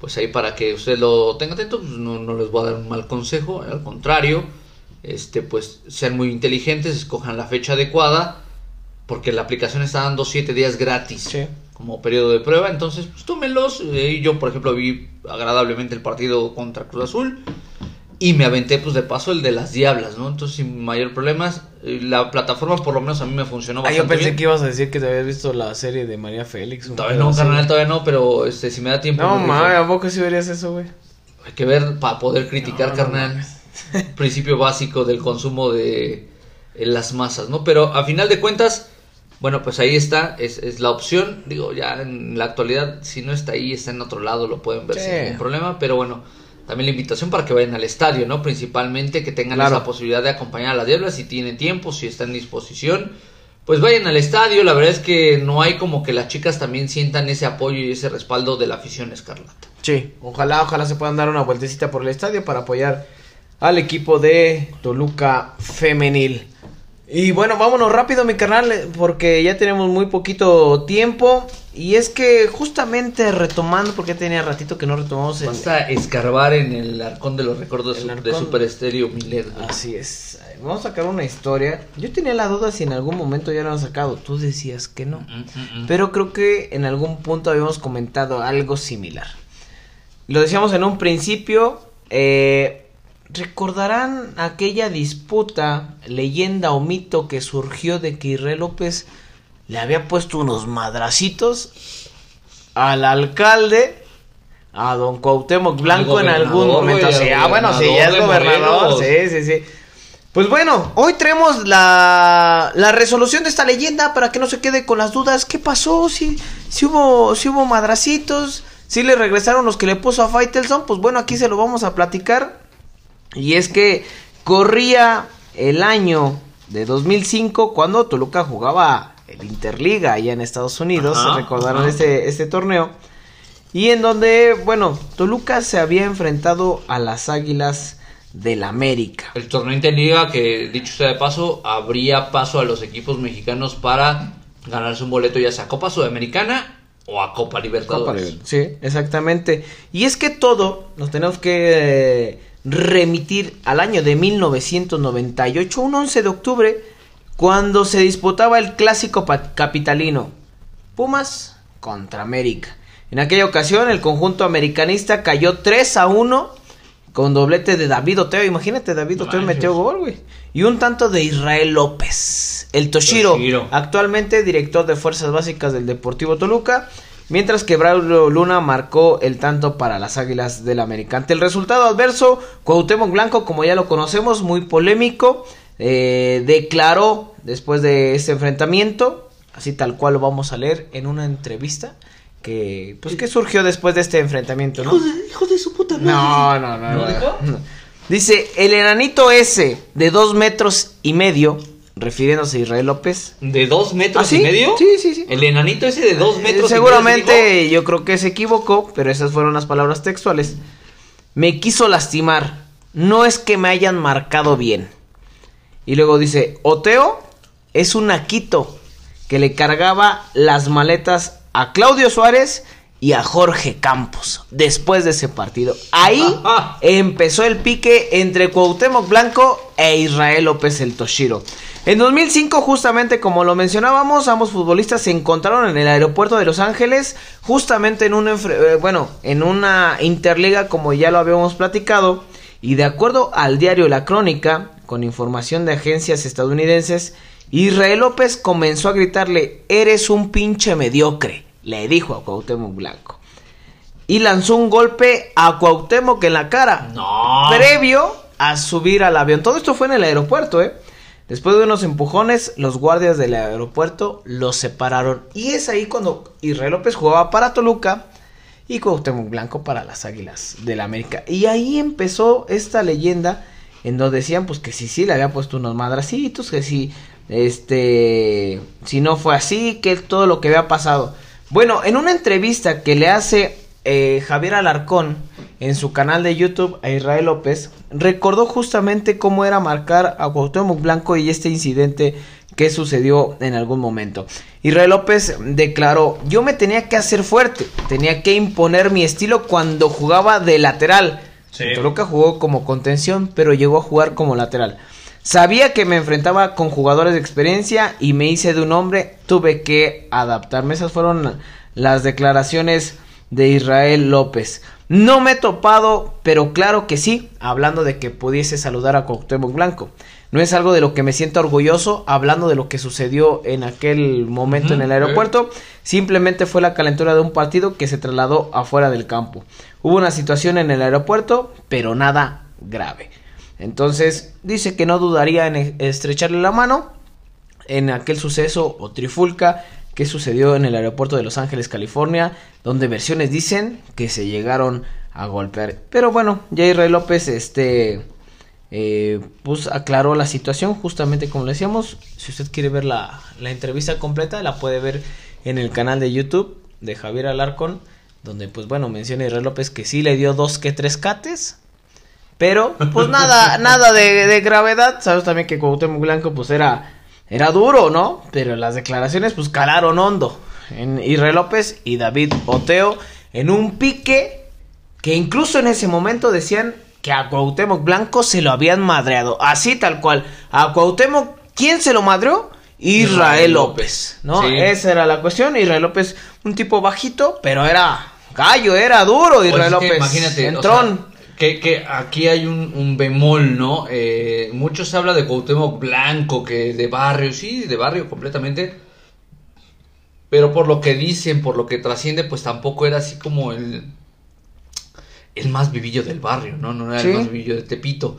pues ahí para que usted lo tenga atento, pues no, no les voy a dar un mal consejo, al contrario, este, pues sean muy inteligentes, escojan la fecha adecuada, porque la aplicación está dando 7 días gratis Sí. Como periodo de prueba, entonces pues tómenlos, eh, y yo por ejemplo vi agradablemente el partido contra Cruz Azul, y me aventé pues de paso el de las Diablas, ¿no? Entonces sin mayor problemas, eh, la plataforma por lo menos a mí me funcionó Ah, bastante yo pensé bien. que ibas a decir que te habías visto la serie de María Félix. Todavía no, carnal, todavía no, pero este, si me da tiempo. No, rifo. mames, ¿a poco sí verías eso, güey? Hay que ver para poder criticar, No, no carnal. Principio básico del consumo de eh, las masas, ¿no? Pero a final de cuentas, bueno, pues ahí está, es, es la opción. Digo, ya en la actualidad, si no está ahí, está en otro lado, lo pueden ver Sí. sin ningún problema. Pero bueno, también la invitación para que vayan al estadio, ¿no? Principalmente que tengan Claro. esa posibilidad de acompañar a las diablas si tienen tiempo, si está en disposición. Pues vayan al estadio, la verdad es que no hay como que las chicas también sientan ese apoyo y ese respaldo de la afición escarlata. Sí, ojalá, ojalá se puedan dar una vueltecita por el estadio para apoyar al equipo de Toluca Femenil. Y bueno, vámonos rápido, mi carnal, eh, porque ya tenemos muy poquito tiempo. Y es que justamente retomando, porque tenía ratito que no retomamos el... Basta escarbar en el arcón de los recuerdos de. Super Estéreo Milet. Así es. Vamos a sacar una historia. Yo tenía la duda si en algún momento ya lo han sacado. Tú decías que no. Mm, mm, mm. Pero creo que en algún punto habíamos comentado algo similar. Lo decíamos en un principio. eh, ¿Recordarán aquella disputa, leyenda o mito que surgió de que Israel López le había puesto unos madracitos al alcalde, a don Cuauhtémoc Blanco en algún momento? Sí, ah, bueno, sí, ya es gobernador. Sí, sí, sí. Pues bueno, hoy traemos la, la resolución de esta leyenda para que no se quede con las dudas. ¿Qué pasó? Si, si hubo, si hubo madracitos, si le regresaron los que le puso a Faitelson. Pues bueno, aquí se lo vamos a platicar. Y es que corría el año de 2005 cuando Toluca jugaba el Interliga allá en Estados Unidos. Ajá, se recordaron ajá. este, este torneo. Y en donde, bueno, Toluca se había enfrentado a las Águilas del América. El torneo Interliga, que dicho sea de paso, abría paso a los equipos mexicanos para ganarse un boleto ya sea a Copa Sudamericana o a Copa Libertadores. Sí, exactamente. Y es que todo nos tenemos que eh, remitir al año de 1998, un 11 de octubre, cuando se disputaba el clásico capitalino. Pumas contra América. En aquella ocasión el conjunto americanista cayó 3 a 1 con doblete de David Oteo. Imagínate, David Oteo manches. metió gol, güey. Y un tanto de Israel López. El Toshiro, Toshiro. actualmente director de Fuerzas Básicas del Deportivo Toluca. Mientras que Braulio Luna marcó el tanto para las Águilas del América. Ante el resultado adverso, Cuauhtémoc Blanco, como ya lo conocemos, muy polémico, eh, declaró después de este enfrentamiento, así tal cual lo vamos a leer en una entrevista, que pues que surgió después de este enfrentamiento, ¿no? hijo de su puta No, no, no. ¿No no. dijo? Dice, el enanito ese de dos metros y medio, refiriéndose a Israel López. ¿De dos metros ¿Ah, sí? y medio? Sí, sí, sí. El enanito ese de dos Eh, metros y Seguramente medio. yo creo que se equivocó, pero esas fueron las palabras textuales. Me quiso lastimar. No es que me hayan marcado bien. Y luego dice, Oteo es un naquito que le cargaba las maletas a Claudio Suárez y a Jorge Campos después de ese partido. Ahí empezó el pique entre Cuauhtémoc Blanco e Israel López el Toshiro. En 2005, justamente como lo mencionábamos, ambos futbolistas se encontraron en el aeropuerto de Los Ángeles, justamente en un eh, bueno, en una interliga como ya lo habíamos platicado, y de acuerdo al diario La Crónica, con información de agencias estadounidenses, Israel López comenzó a gritarle, "Eres un pinche mediocre", le dijo a Cuauhtémoc Blanco. y lanzó un golpe a Cuauhtémoc en la cara. No. Previo a subir al avión. Todo esto fue en el aeropuerto, ¿eh? Después de unos empujones, los guardias del aeropuerto los separaron. Y es ahí cuando Israel López jugaba para Toluca y Cuauhtémoc Blanco para las Águilas del América. Y ahí empezó esta leyenda en donde decían pues que sí, sí, le había puesto unos madracitos, que sí, este, si no fue así, que todo lo que había pasado. Bueno, en una entrevista que le hace eh, Javier Alarcón en su canal de YouTube a Israel López, recordó justamente cómo era marcar a Cuauhtémoc Blanco y este incidente que sucedió en algún momento. Israel López declaró, yo me tenía que hacer fuerte, tenía que imponer mi estilo cuando jugaba de lateral. Sí. Toluca jugó como contención, pero llegó a jugar como lateral. Sabía que me enfrentaba con jugadores de experiencia y me hice de un hombre, tuve que adaptarme. Esas fueron las declaraciones de Israel López. No me he topado, pero claro que sí, hablando de que pudiese saludar a Cuauhtémoc Blanco. No es algo de lo que me siento orgulloso, hablando de lo que sucedió en aquel momento uh -huh, en el aeropuerto. Simplemente fue la calentura de un partido que se trasladó afuera del campo. Hubo una situación en el aeropuerto, pero nada grave. Entonces dice que no dudaría en estrecharle la mano en aquel suceso o trifulca que sucedió en el aeropuerto de Los Ángeles, California, donde versiones dicen que se llegaron a golpear. Pero bueno, ya Israel López este eh, pues aclaró la situación justamente como le decíamos. Si usted quiere ver la, la entrevista completa, la puede ver en el canal de YouTube de Javier Alarcón, donde pues bueno menciona Israel López que sí le dio dos que tres cates. Pero, pues nada, nada de, de, gravedad. Sabes también que Cuauhtémoc Blanco, pues era, era duro, ¿no? Pero las declaraciones, pues calaron hondo. En Israel López y David Oteo en un pique que incluso en ese momento decían que a Cuauhtémoc Blanco se lo habían madreado. Así tal cual. A Cuauhtémoc, ¿quién se lo madreó? Israel López, ¿no? Sí. Esa era la cuestión. Israel López, un tipo bajito, pero era gallo, era duro Israel López. imagínate, entrón. O sea, que, que, aquí hay un, un bemol, ¿no? Eh, mucho se habla de Cuauhtémoc Blanco, que de barrio, sí, de barrio completamente. Pero por lo que dicen, por lo que trasciende, pues tampoco era así como el, el más vivillo del barrio, ¿no? No era ¿Sí? el más vivillo de Tepito.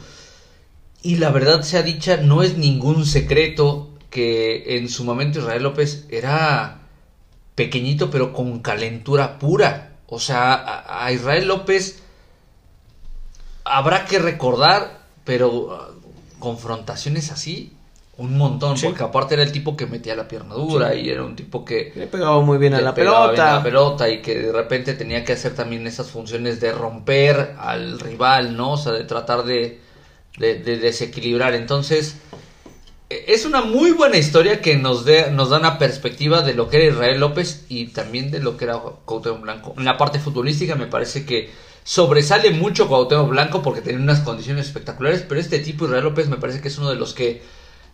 Y la verdad sea dicha, no es ningún secreto que en su momento Israel López era pequeñito, pero con calentura pura. O sea, a Israel López habrá que recordar, pero uh, confrontaciones así, un montón, sí. porque aparte era el tipo que metía la pierna dura sí. y era un tipo que le pegaba muy bien a la pelota. A la pelota y que de repente tenía que hacer también esas funciones de romper al rival, ¿no? O sea, de tratar de, de, de desequilibrar. Entonces, e, es una muy buena historia que nos, de, nos da una perspectiva de lo que era Israel López y también de lo que era Cuauhtémoc Blanco. En la parte futbolística me parece que sobresale mucho Cuauhtémoc Blanco porque tenía unas condiciones espectaculares, pero este tipo Israel López me parece que es uno de los que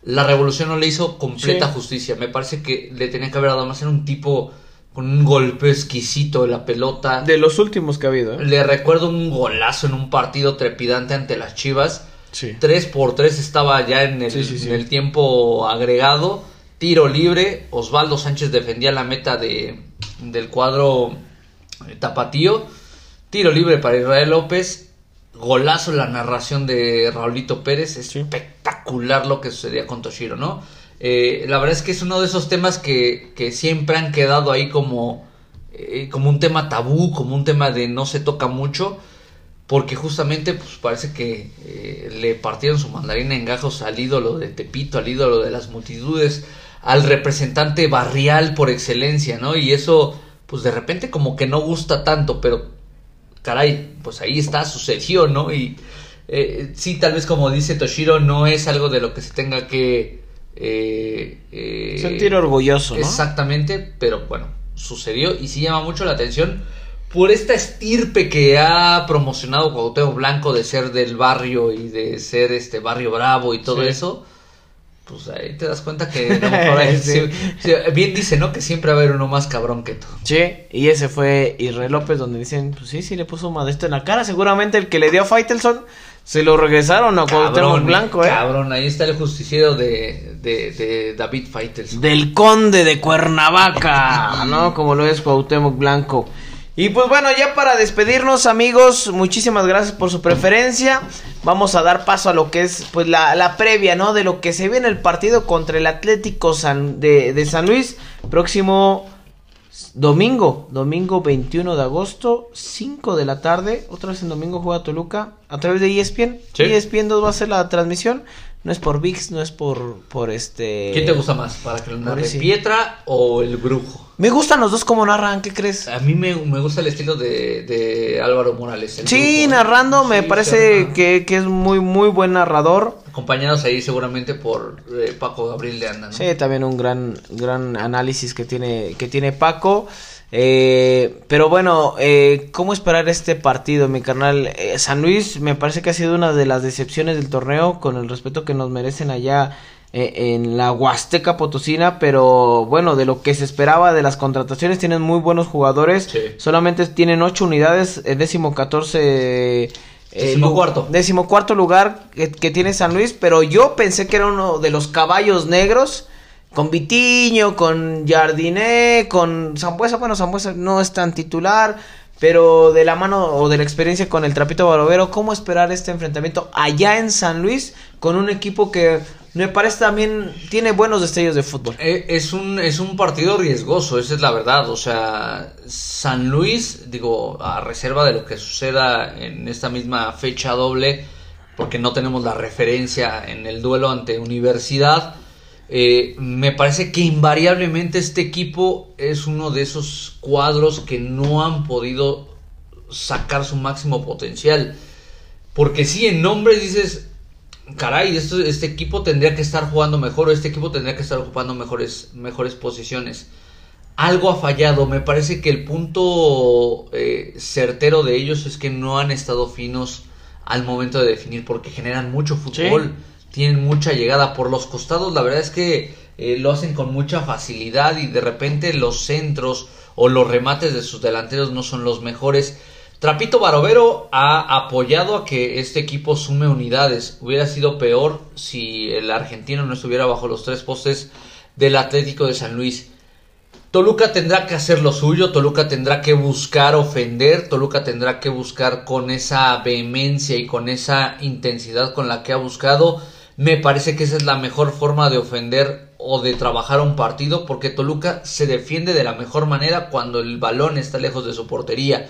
la revolución no le hizo completa sí. justicia. Me parece que le tenía que haber dado más. Era un tipo con un golpe exquisito de la pelota. De los últimos que ha habido. ¿eh? Le recuerdo un golazo en un partido trepidante ante las Chivas. Sí. 3 por 3 estaba ya en el, sí, en el tiempo agregado. Tiro libre. Osvaldo Sánchez defendía la meta de, del cuadro tapatío. Tiro libre para Israel López golazo la narración de Raulito Pérez, sí. espectacular lo que sucedía con Toshiro, ¿no? Eh, la verdad es que es uno de esos temas que, que siempre han quedado ahí como, eh, como un tema tabú, como un tema de no se toca mucho, porque justamente pues parece que eh, le partieron su mandarina en gajos al ídolo de Tepito, al ídolo de las multitudes, al representante barrial por excelencia, ¿no? Y eso pues de repente como que no gusta tanto, pero caray, pues ahí está, sucedió, ¿no? Y eh, sí, tal vez como dice Toshiro, no es algo de lo que se tenga que... Eh, eh, Sentir orgulloso, ¿no? Exactamente, pero bueno, sucedió y sí llama mucho la atención por esta estirpe que ha promocionado Cuauhtémoc Blanco de ser del barrio y de ser este barrio bravo y todo sí. eso pues ahí te das cuenta que no, ahí, sí. Sí, bien dice, ¿no? Que siempre va a haber uno más cabrón que tú. Sí, y ese fue Israel López, donde dicen, pues sí, sí le puso un madesto en la cara. Seguramente el que le dio a Faitelson se lo regresaron a Cuauhtémoc Blanco, ¿eh? Cabrón, ahí está el justiciero de, de, de David Faitelson. Del conde de Cuernavaca, ¿no? Como lo es Cuauhtémoc Blanco. Y pues bueno, ya para despedirnos amigos, muchísimas gracias por su preferencia. Vamos a dar paso a lo que es pues la, la previa, ¿no? De lo que se viene el partido contra el Atlético San, de, de San Luis, próximo domingo, domingo 21 de agosto, 5 de la tarde, otra vez en domingo juega Toluca, a través de ESPN. Sí. ESPN 2 va a ser la transmisión, no es por VIX, no es por, por este... ¿Quién te gusta más? ¿Para que lo. Pietra o el Brujo? Me gustan los dos como narran, ¿qué crees? A mí me, me gusta el estilo de, de Álvaro Morales. Sí, narrando me parece que, que es muy, muy buen narrador. Acompañados ahí seguramente por eh, Paco Gabriel de Anda, ¿no? Sí, también un gran, gran análisis que tiene, que tiene Paco. Eh, pero bueno, eh, ¿cómo esperar este partido, mi carnal? Eh, San Luis me parece que ha sido una de las decepciones del torneo, con el respeto que nos merecen allá eh, en la Huasteca Potosina, pero bueno, de lo que se esperaba de las contrataciones, tienen muy buenos jugadores, Sí. solamente tienen ocho unidades, eh, décimo catorce... Décimo lu- cuarto. Décimo cuarto lugar que, que tiene San Luis, pero yo pensé que era uno de los caballos negros. Con Vitiño, con Jardiné, con Zambuesa. Bueno, Zambuesa no es tan titular, pero de la mano o de la experiencia con el Trapito Barovero, ¿cómo esperar este enfrentamiento allá en San Luis con un equipo que me parece también tiene buenos destellos de fútbol? Eh, Es un, es un partido riesgoso, esa es la verdad. O sea, San Luis, digo, a reserva de lo que suceda en esta misma fecha doble, porque no tenemos la referencia en el duelo ante Universidad, eh, me parece que invariablemente este equipo es uno de esos cuadros que no han podido sacar su máximo potencial. Porque sí, en nombres dices, caray, esto, este equipo tendría que estar jugando mejor o este equipo tendría que estar ocupando mejores, mejores posiciones. Algo ha fallado, me parece que el punto eh, certero de ellos es que no han estado finos al momento de definir porque generan mucho fútbol, tienen mucha llegada por los costados, la verdad es que eh, lo hacen con mucha facilidad y de repente los centros o los remates de sus delanteros no son los mejores. Trapito Barovero ha apoyado a que este equipo sume unidades. Hubiera sido peor si el argentino no estuviera bajo los tres postes del Atlético de San Luis. Toluca tendrá que hacer lo suyo, Toluca tendrá que buscar ofender, Toluca tendrá que buscar con esa vehemencia y con esa intensidad con la que ha buscado. Me parece que esa es la mejor forma de ofender o de trabajar un partido porque Toluca se defiende de la mejor manera cuando el balón está lejos de su portería.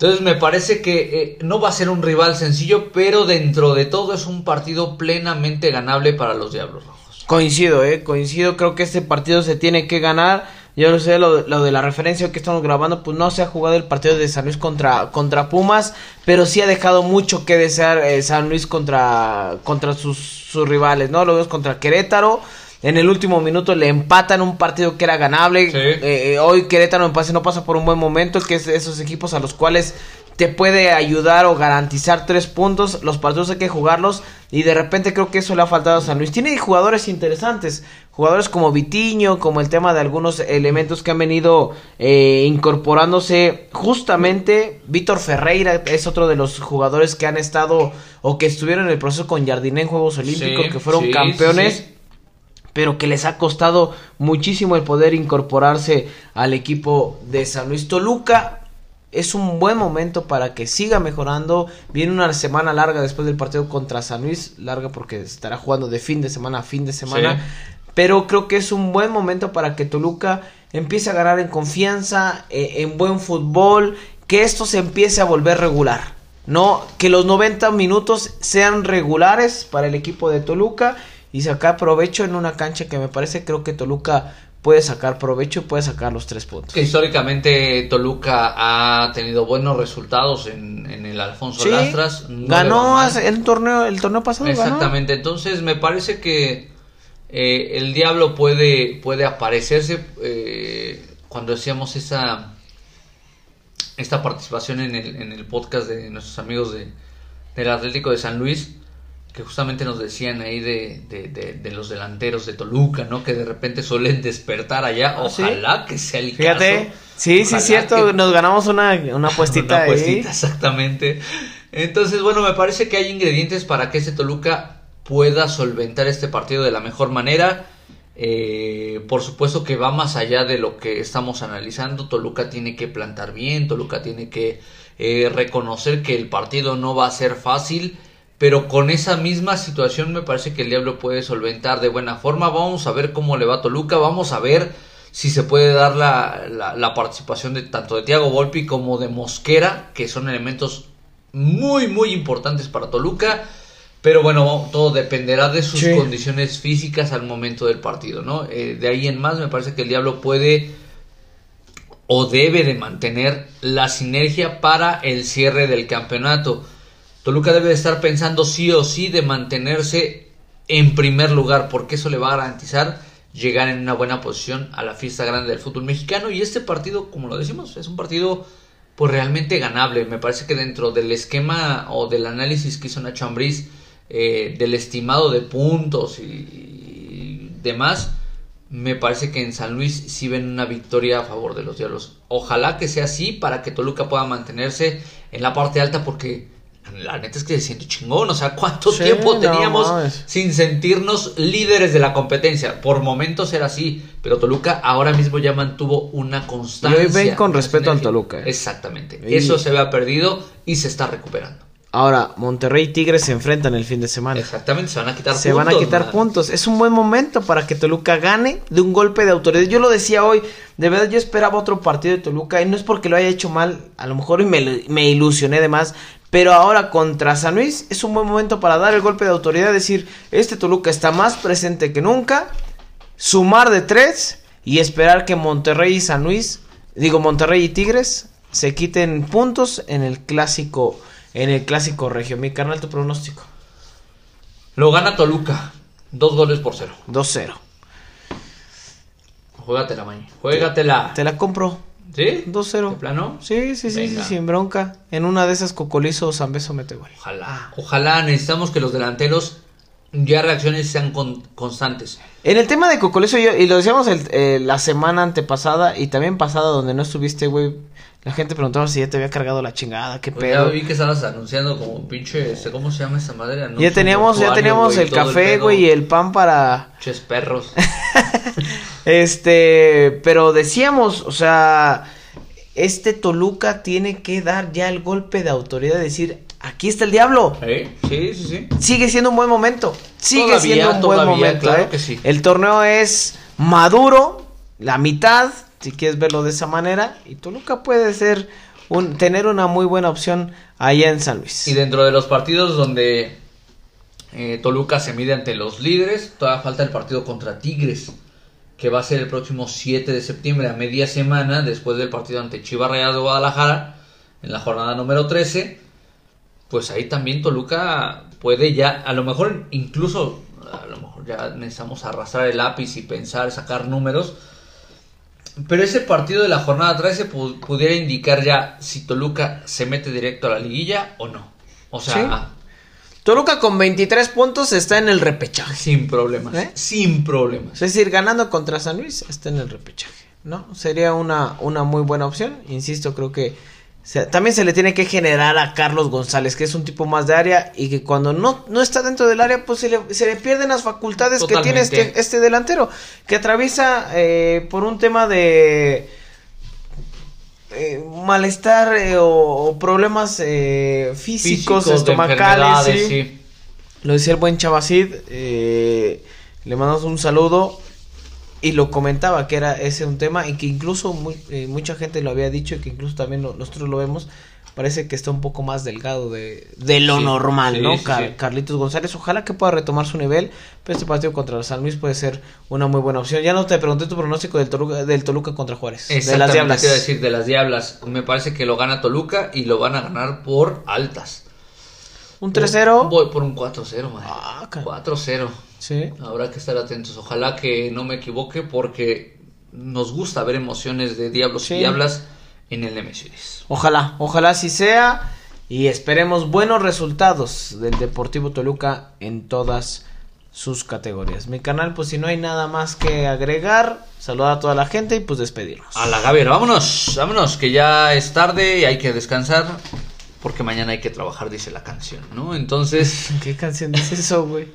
Entonces me parece que eh, no va a ser un rival sencillo, pero dentro de todo es un partido plenamente ganable para los Diablos Rojos. Coincido, eh, coincido, creo que este partido se tiene que ganar. Yo no sé, lo, lo de la referencia que estamos grabando, pues no se ha jugado el partido de San Luis contra, contra Pumas, pero sí ha dejado mucho que desear eh, San Luis contra, contra sus, sus rivales, ¿no? Lo vemos contra Querétaro. En el último minuto le empatan un partido que era ganable. Sí. Eh, eh, hoy Querétaro me parece no pasa por un buen momento, que es esos equipos a los cuales te puede ayudar o garantizar tres puntos. Los partidos hay que jugarlos y de repente creo que eso le ha faltado a San Luis. Tiene jugadores interesantes, jugadores como Vitiño, como el tema de algunos elementos que han venido eh, incorporándose. Justamente Víctor Ferreira es otro de los jugadores que han estado o que estuvieron en el proceso con Jardiné en Juegos Olímpicos, Sí, que fueron sí, campeones sí. Pero que les ha costado muchísimo el poder incorporarse al equipo de San Luis Toluca. Es un buen momento para que siga mejorando. Viene una semana larga después del partido contra San Luis, larga porque estará jugando de fin de semana a fin de semana. Sí. Pero creo que es un buen momento para que Toluca empiece a ganar en confianza, eh, en buen fútbol, que esto se empiece a volver regular. No, que los 90 minutos sean regulares para el equipo de Toluca y sacar provecho en una cancha que me parece creo que Toluca puede sacar provecho y puede sacar los tres puntos. Que históricamente Toluca ha tenido buenos resultados en, en el Alfonso Sí, Lastras. no ganó el torneo el torneo pasado ganó. Exactamente, entonces me parece que eh, el diablo puede, puede aparecerse eh, cuando decíamos esa esta participación en el, en el podcast de nuestros amigos de, del Atlético de San Luis, que justamente nos decían ahí de, de, de- de los delanteros de Toluca, ¿no? Que de repente suelen despertar allá. Ah, ¿sí? Ojalá que sea el Fíjate, caso. sí, sí Ojalá cierto, que- nos ganamos una, una apuestita una ahí. exactamente. Entonces, bueno, me parece que hay ingredientes para que ese Toluca pueda solventar este partido de la mejor manera. Eh, por supuesto que va más allá de lo que estamos analizando. Toluca tiene que plantar bien, Toluca tiene que eh, reconocer que el partido no va a ser fácil, pero con esa misma situación me parece que el Diablo puede solventar de buena forma. Vamos a ver cómo le va a Toluca, vamos a ver si se puede dar la, la, participación de tanto de Thiago Volpi como de Mosquera, que son elementos muy muy importantes para Toluca. Pero bueno, todo dependerá de sus condiciones físicas al momento del partido, ¿no? Eh, de ahí en más me parece que el Diablo puede o debe de mantener la sinergia para el cierre del campeonato. Toluca debe de estar pensando sí o sí de mantenerse en primer lugar, porque eso le va a garantizar llegar en una buena posición a la fiesta grande del fútbol mexicano. Y este partido, como lo decimos, es un partido pues realmente ganable. Me parece que dentro del esquema o del análisis que hizo Nacho Ambriz eh, del estimado de puntos y, demás, me parece que en San Luis sí ven una victoria a favor de los Diablos. Ojalá que sea así para que Toluca pueda mantenerse en la parte alta porque la neta es que se siente chingón. O sea, ¿cuánto tiempo teníamos sin sentirnos líderes de la competencia? Por momentos era así, pero Toluca ahora mismo ya mantuvo una constancia. Y ven con respeto al Toluca. ¿eh? Exactamente. Eso se había perdido y se está recuperando. Ahora, Monterrey y Tigres se enfrentan el fin de semana. Exactamente, se van a quitar puntos. Se van a quitar puntos. Es un buen momento para que Toluca gane de un golpe de autoridad. Yo lo decía hoy, de verdad yo esperaba otro partido de Toluca y no es porque lo haya hecho mal, a lo mejor me, me ilusioné de más, pero ahora contra San Luis es un buen momento para dar el golpe de autoridad, decir, este Toluca está más presente que nunca, sumar de tres y esperar que Monterrey y San Luis, digo Monterrey y Tigres, se quiten puntos en el clásico en el clásico regio. Mi carnal, tu pronóstico. Lo gana Toluca. Dos goles por cero. 2-0. Juégatela, May. Juégatela. Te la compro. ¿Sí? 2-0. plano? Sí, sí, sí, sí, sin bronca. En una de esas cocolizos Zambeso mete gol. Ojalá. Ojalá necesitamos que los delanteros ya reacciones sean constantes. En el tema de Cocolizo, y lo decíamos eh, la semana antepasada y también pasada donde no estuviste, güey, la gente preguntaba si ya te había cargado la chingada, qué pues pedo. Ya vi que estabas anunciando como pinche, ¿cómo se llama esa madre? ya teníamos, ya teníamos el café, güey, y el pan para... Ches perros. este, pero decíamos, o sea, este Toluca tiene que dar ya el golpe de autoridad, decir, aquí está el diablo. Sí, sí, sí. Sigue siendo un buen momento. Sigue siendo un buen momento. Claro ¿eh? que sí. El torneo es maduro, la mitad, si quieres verlo de esa manera. Y Toluca puede ser un, tener una muy buena opción allá en San Luis. Y dentro de los partidos donde eh, Toluca se mide ante los líderes, todavía falta el partido contra Tigres, que va a ser el próximo 7 de septiembre, a media semana, después del partido ante Chivas Rayadas de Guadalajara, en la jornada número 13. Pues ahí también Toluca puede ya, a lo mejor incluso, a lo mejor ya necesitamos arrastrar el lápiz y pensar, sacar números pero ese partido de la jornada 13 pudiera indicar ya si Toluca se mete directo a la liguilla o no. O sea, Toluca con 23 puntos está en el repechaje. Sin problemas. ¿Eh? Sin problemas. Es decir, ganando contra San Luis está en el repechaje. ¿No? Sería una, una muy buena opción. Insisto, creo que también se le tiene que generar a Carlos González, que es un tipo más de área y que cuando no, no está dentro del área, pues se le, se le pierden las facultades que tiene este, este delantero, que atraviesa eh, por un tema de eh, malestar eh, o, problemas físicos, estomacales. Lo decía el buen Chavacid, le mandamos un saludo y lo comentaba que era ese un tema y que incluso eh, mucha gente lo había dicho y que incluso también nosotros lo vemos parece que está un poco más delgado de, de lo normal, ¿no? Carlitos González, ojalá que pueda retomar su nivel, pero este partido contra San Luis puede ser una muy buena opción. Ya no te pregunté tu pronóstico del Toluca, del Toluca contra Juárez, de las Diablas. Te iba a decir de las Diablas, me parece que lo gana Toluca y lo van a ganar por altas. ¿Un 3-0? Voy por un 4-0, ah, 4-0. Sí. Habrá que estar atentos. Ojalá que no me equivoque porque nos gusta ver emociones de diablos y diablas en el Nemesis. Ojalá, ojalá así sea y esperemos buenos resultados del Deportivo Toluca en todas sus categorías. Mi canal, pues si no hay nada más que agregar, saludar a toda la gente y pues despedirnos. A la Gabriela, vámonos, vámonos, que ya es tarde y hay que descansar porque mañana hay que trabajar, dice la canción, ¿no? Entonces... ¿Qué canción dice eso, güey?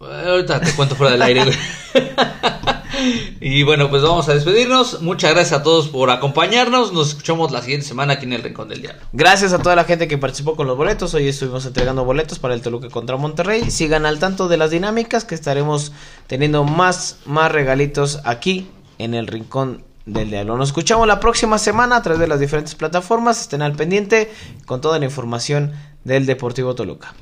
Ahorita te cuento fuera del aire, güey. y bueno, pues vamos a despedirnos. Muchas gracias a todos por acompañarnos. Nos escuchamos la siguiente semana aquí en el Rincón del Diablo. Gracias a toda la gente que participó con los boletos. Hoy estuvimos entregando boletos para el Toluca contra Monterrey. Sigan al tanto de las dinámicas que estaremos teniendo más, más regalitos aquí en el Rincón del Diablo. Nos escuchamos la próxima semana a través de las diferentes plataformas. Estén al pendiente con toda la información del Deportivo Toluca.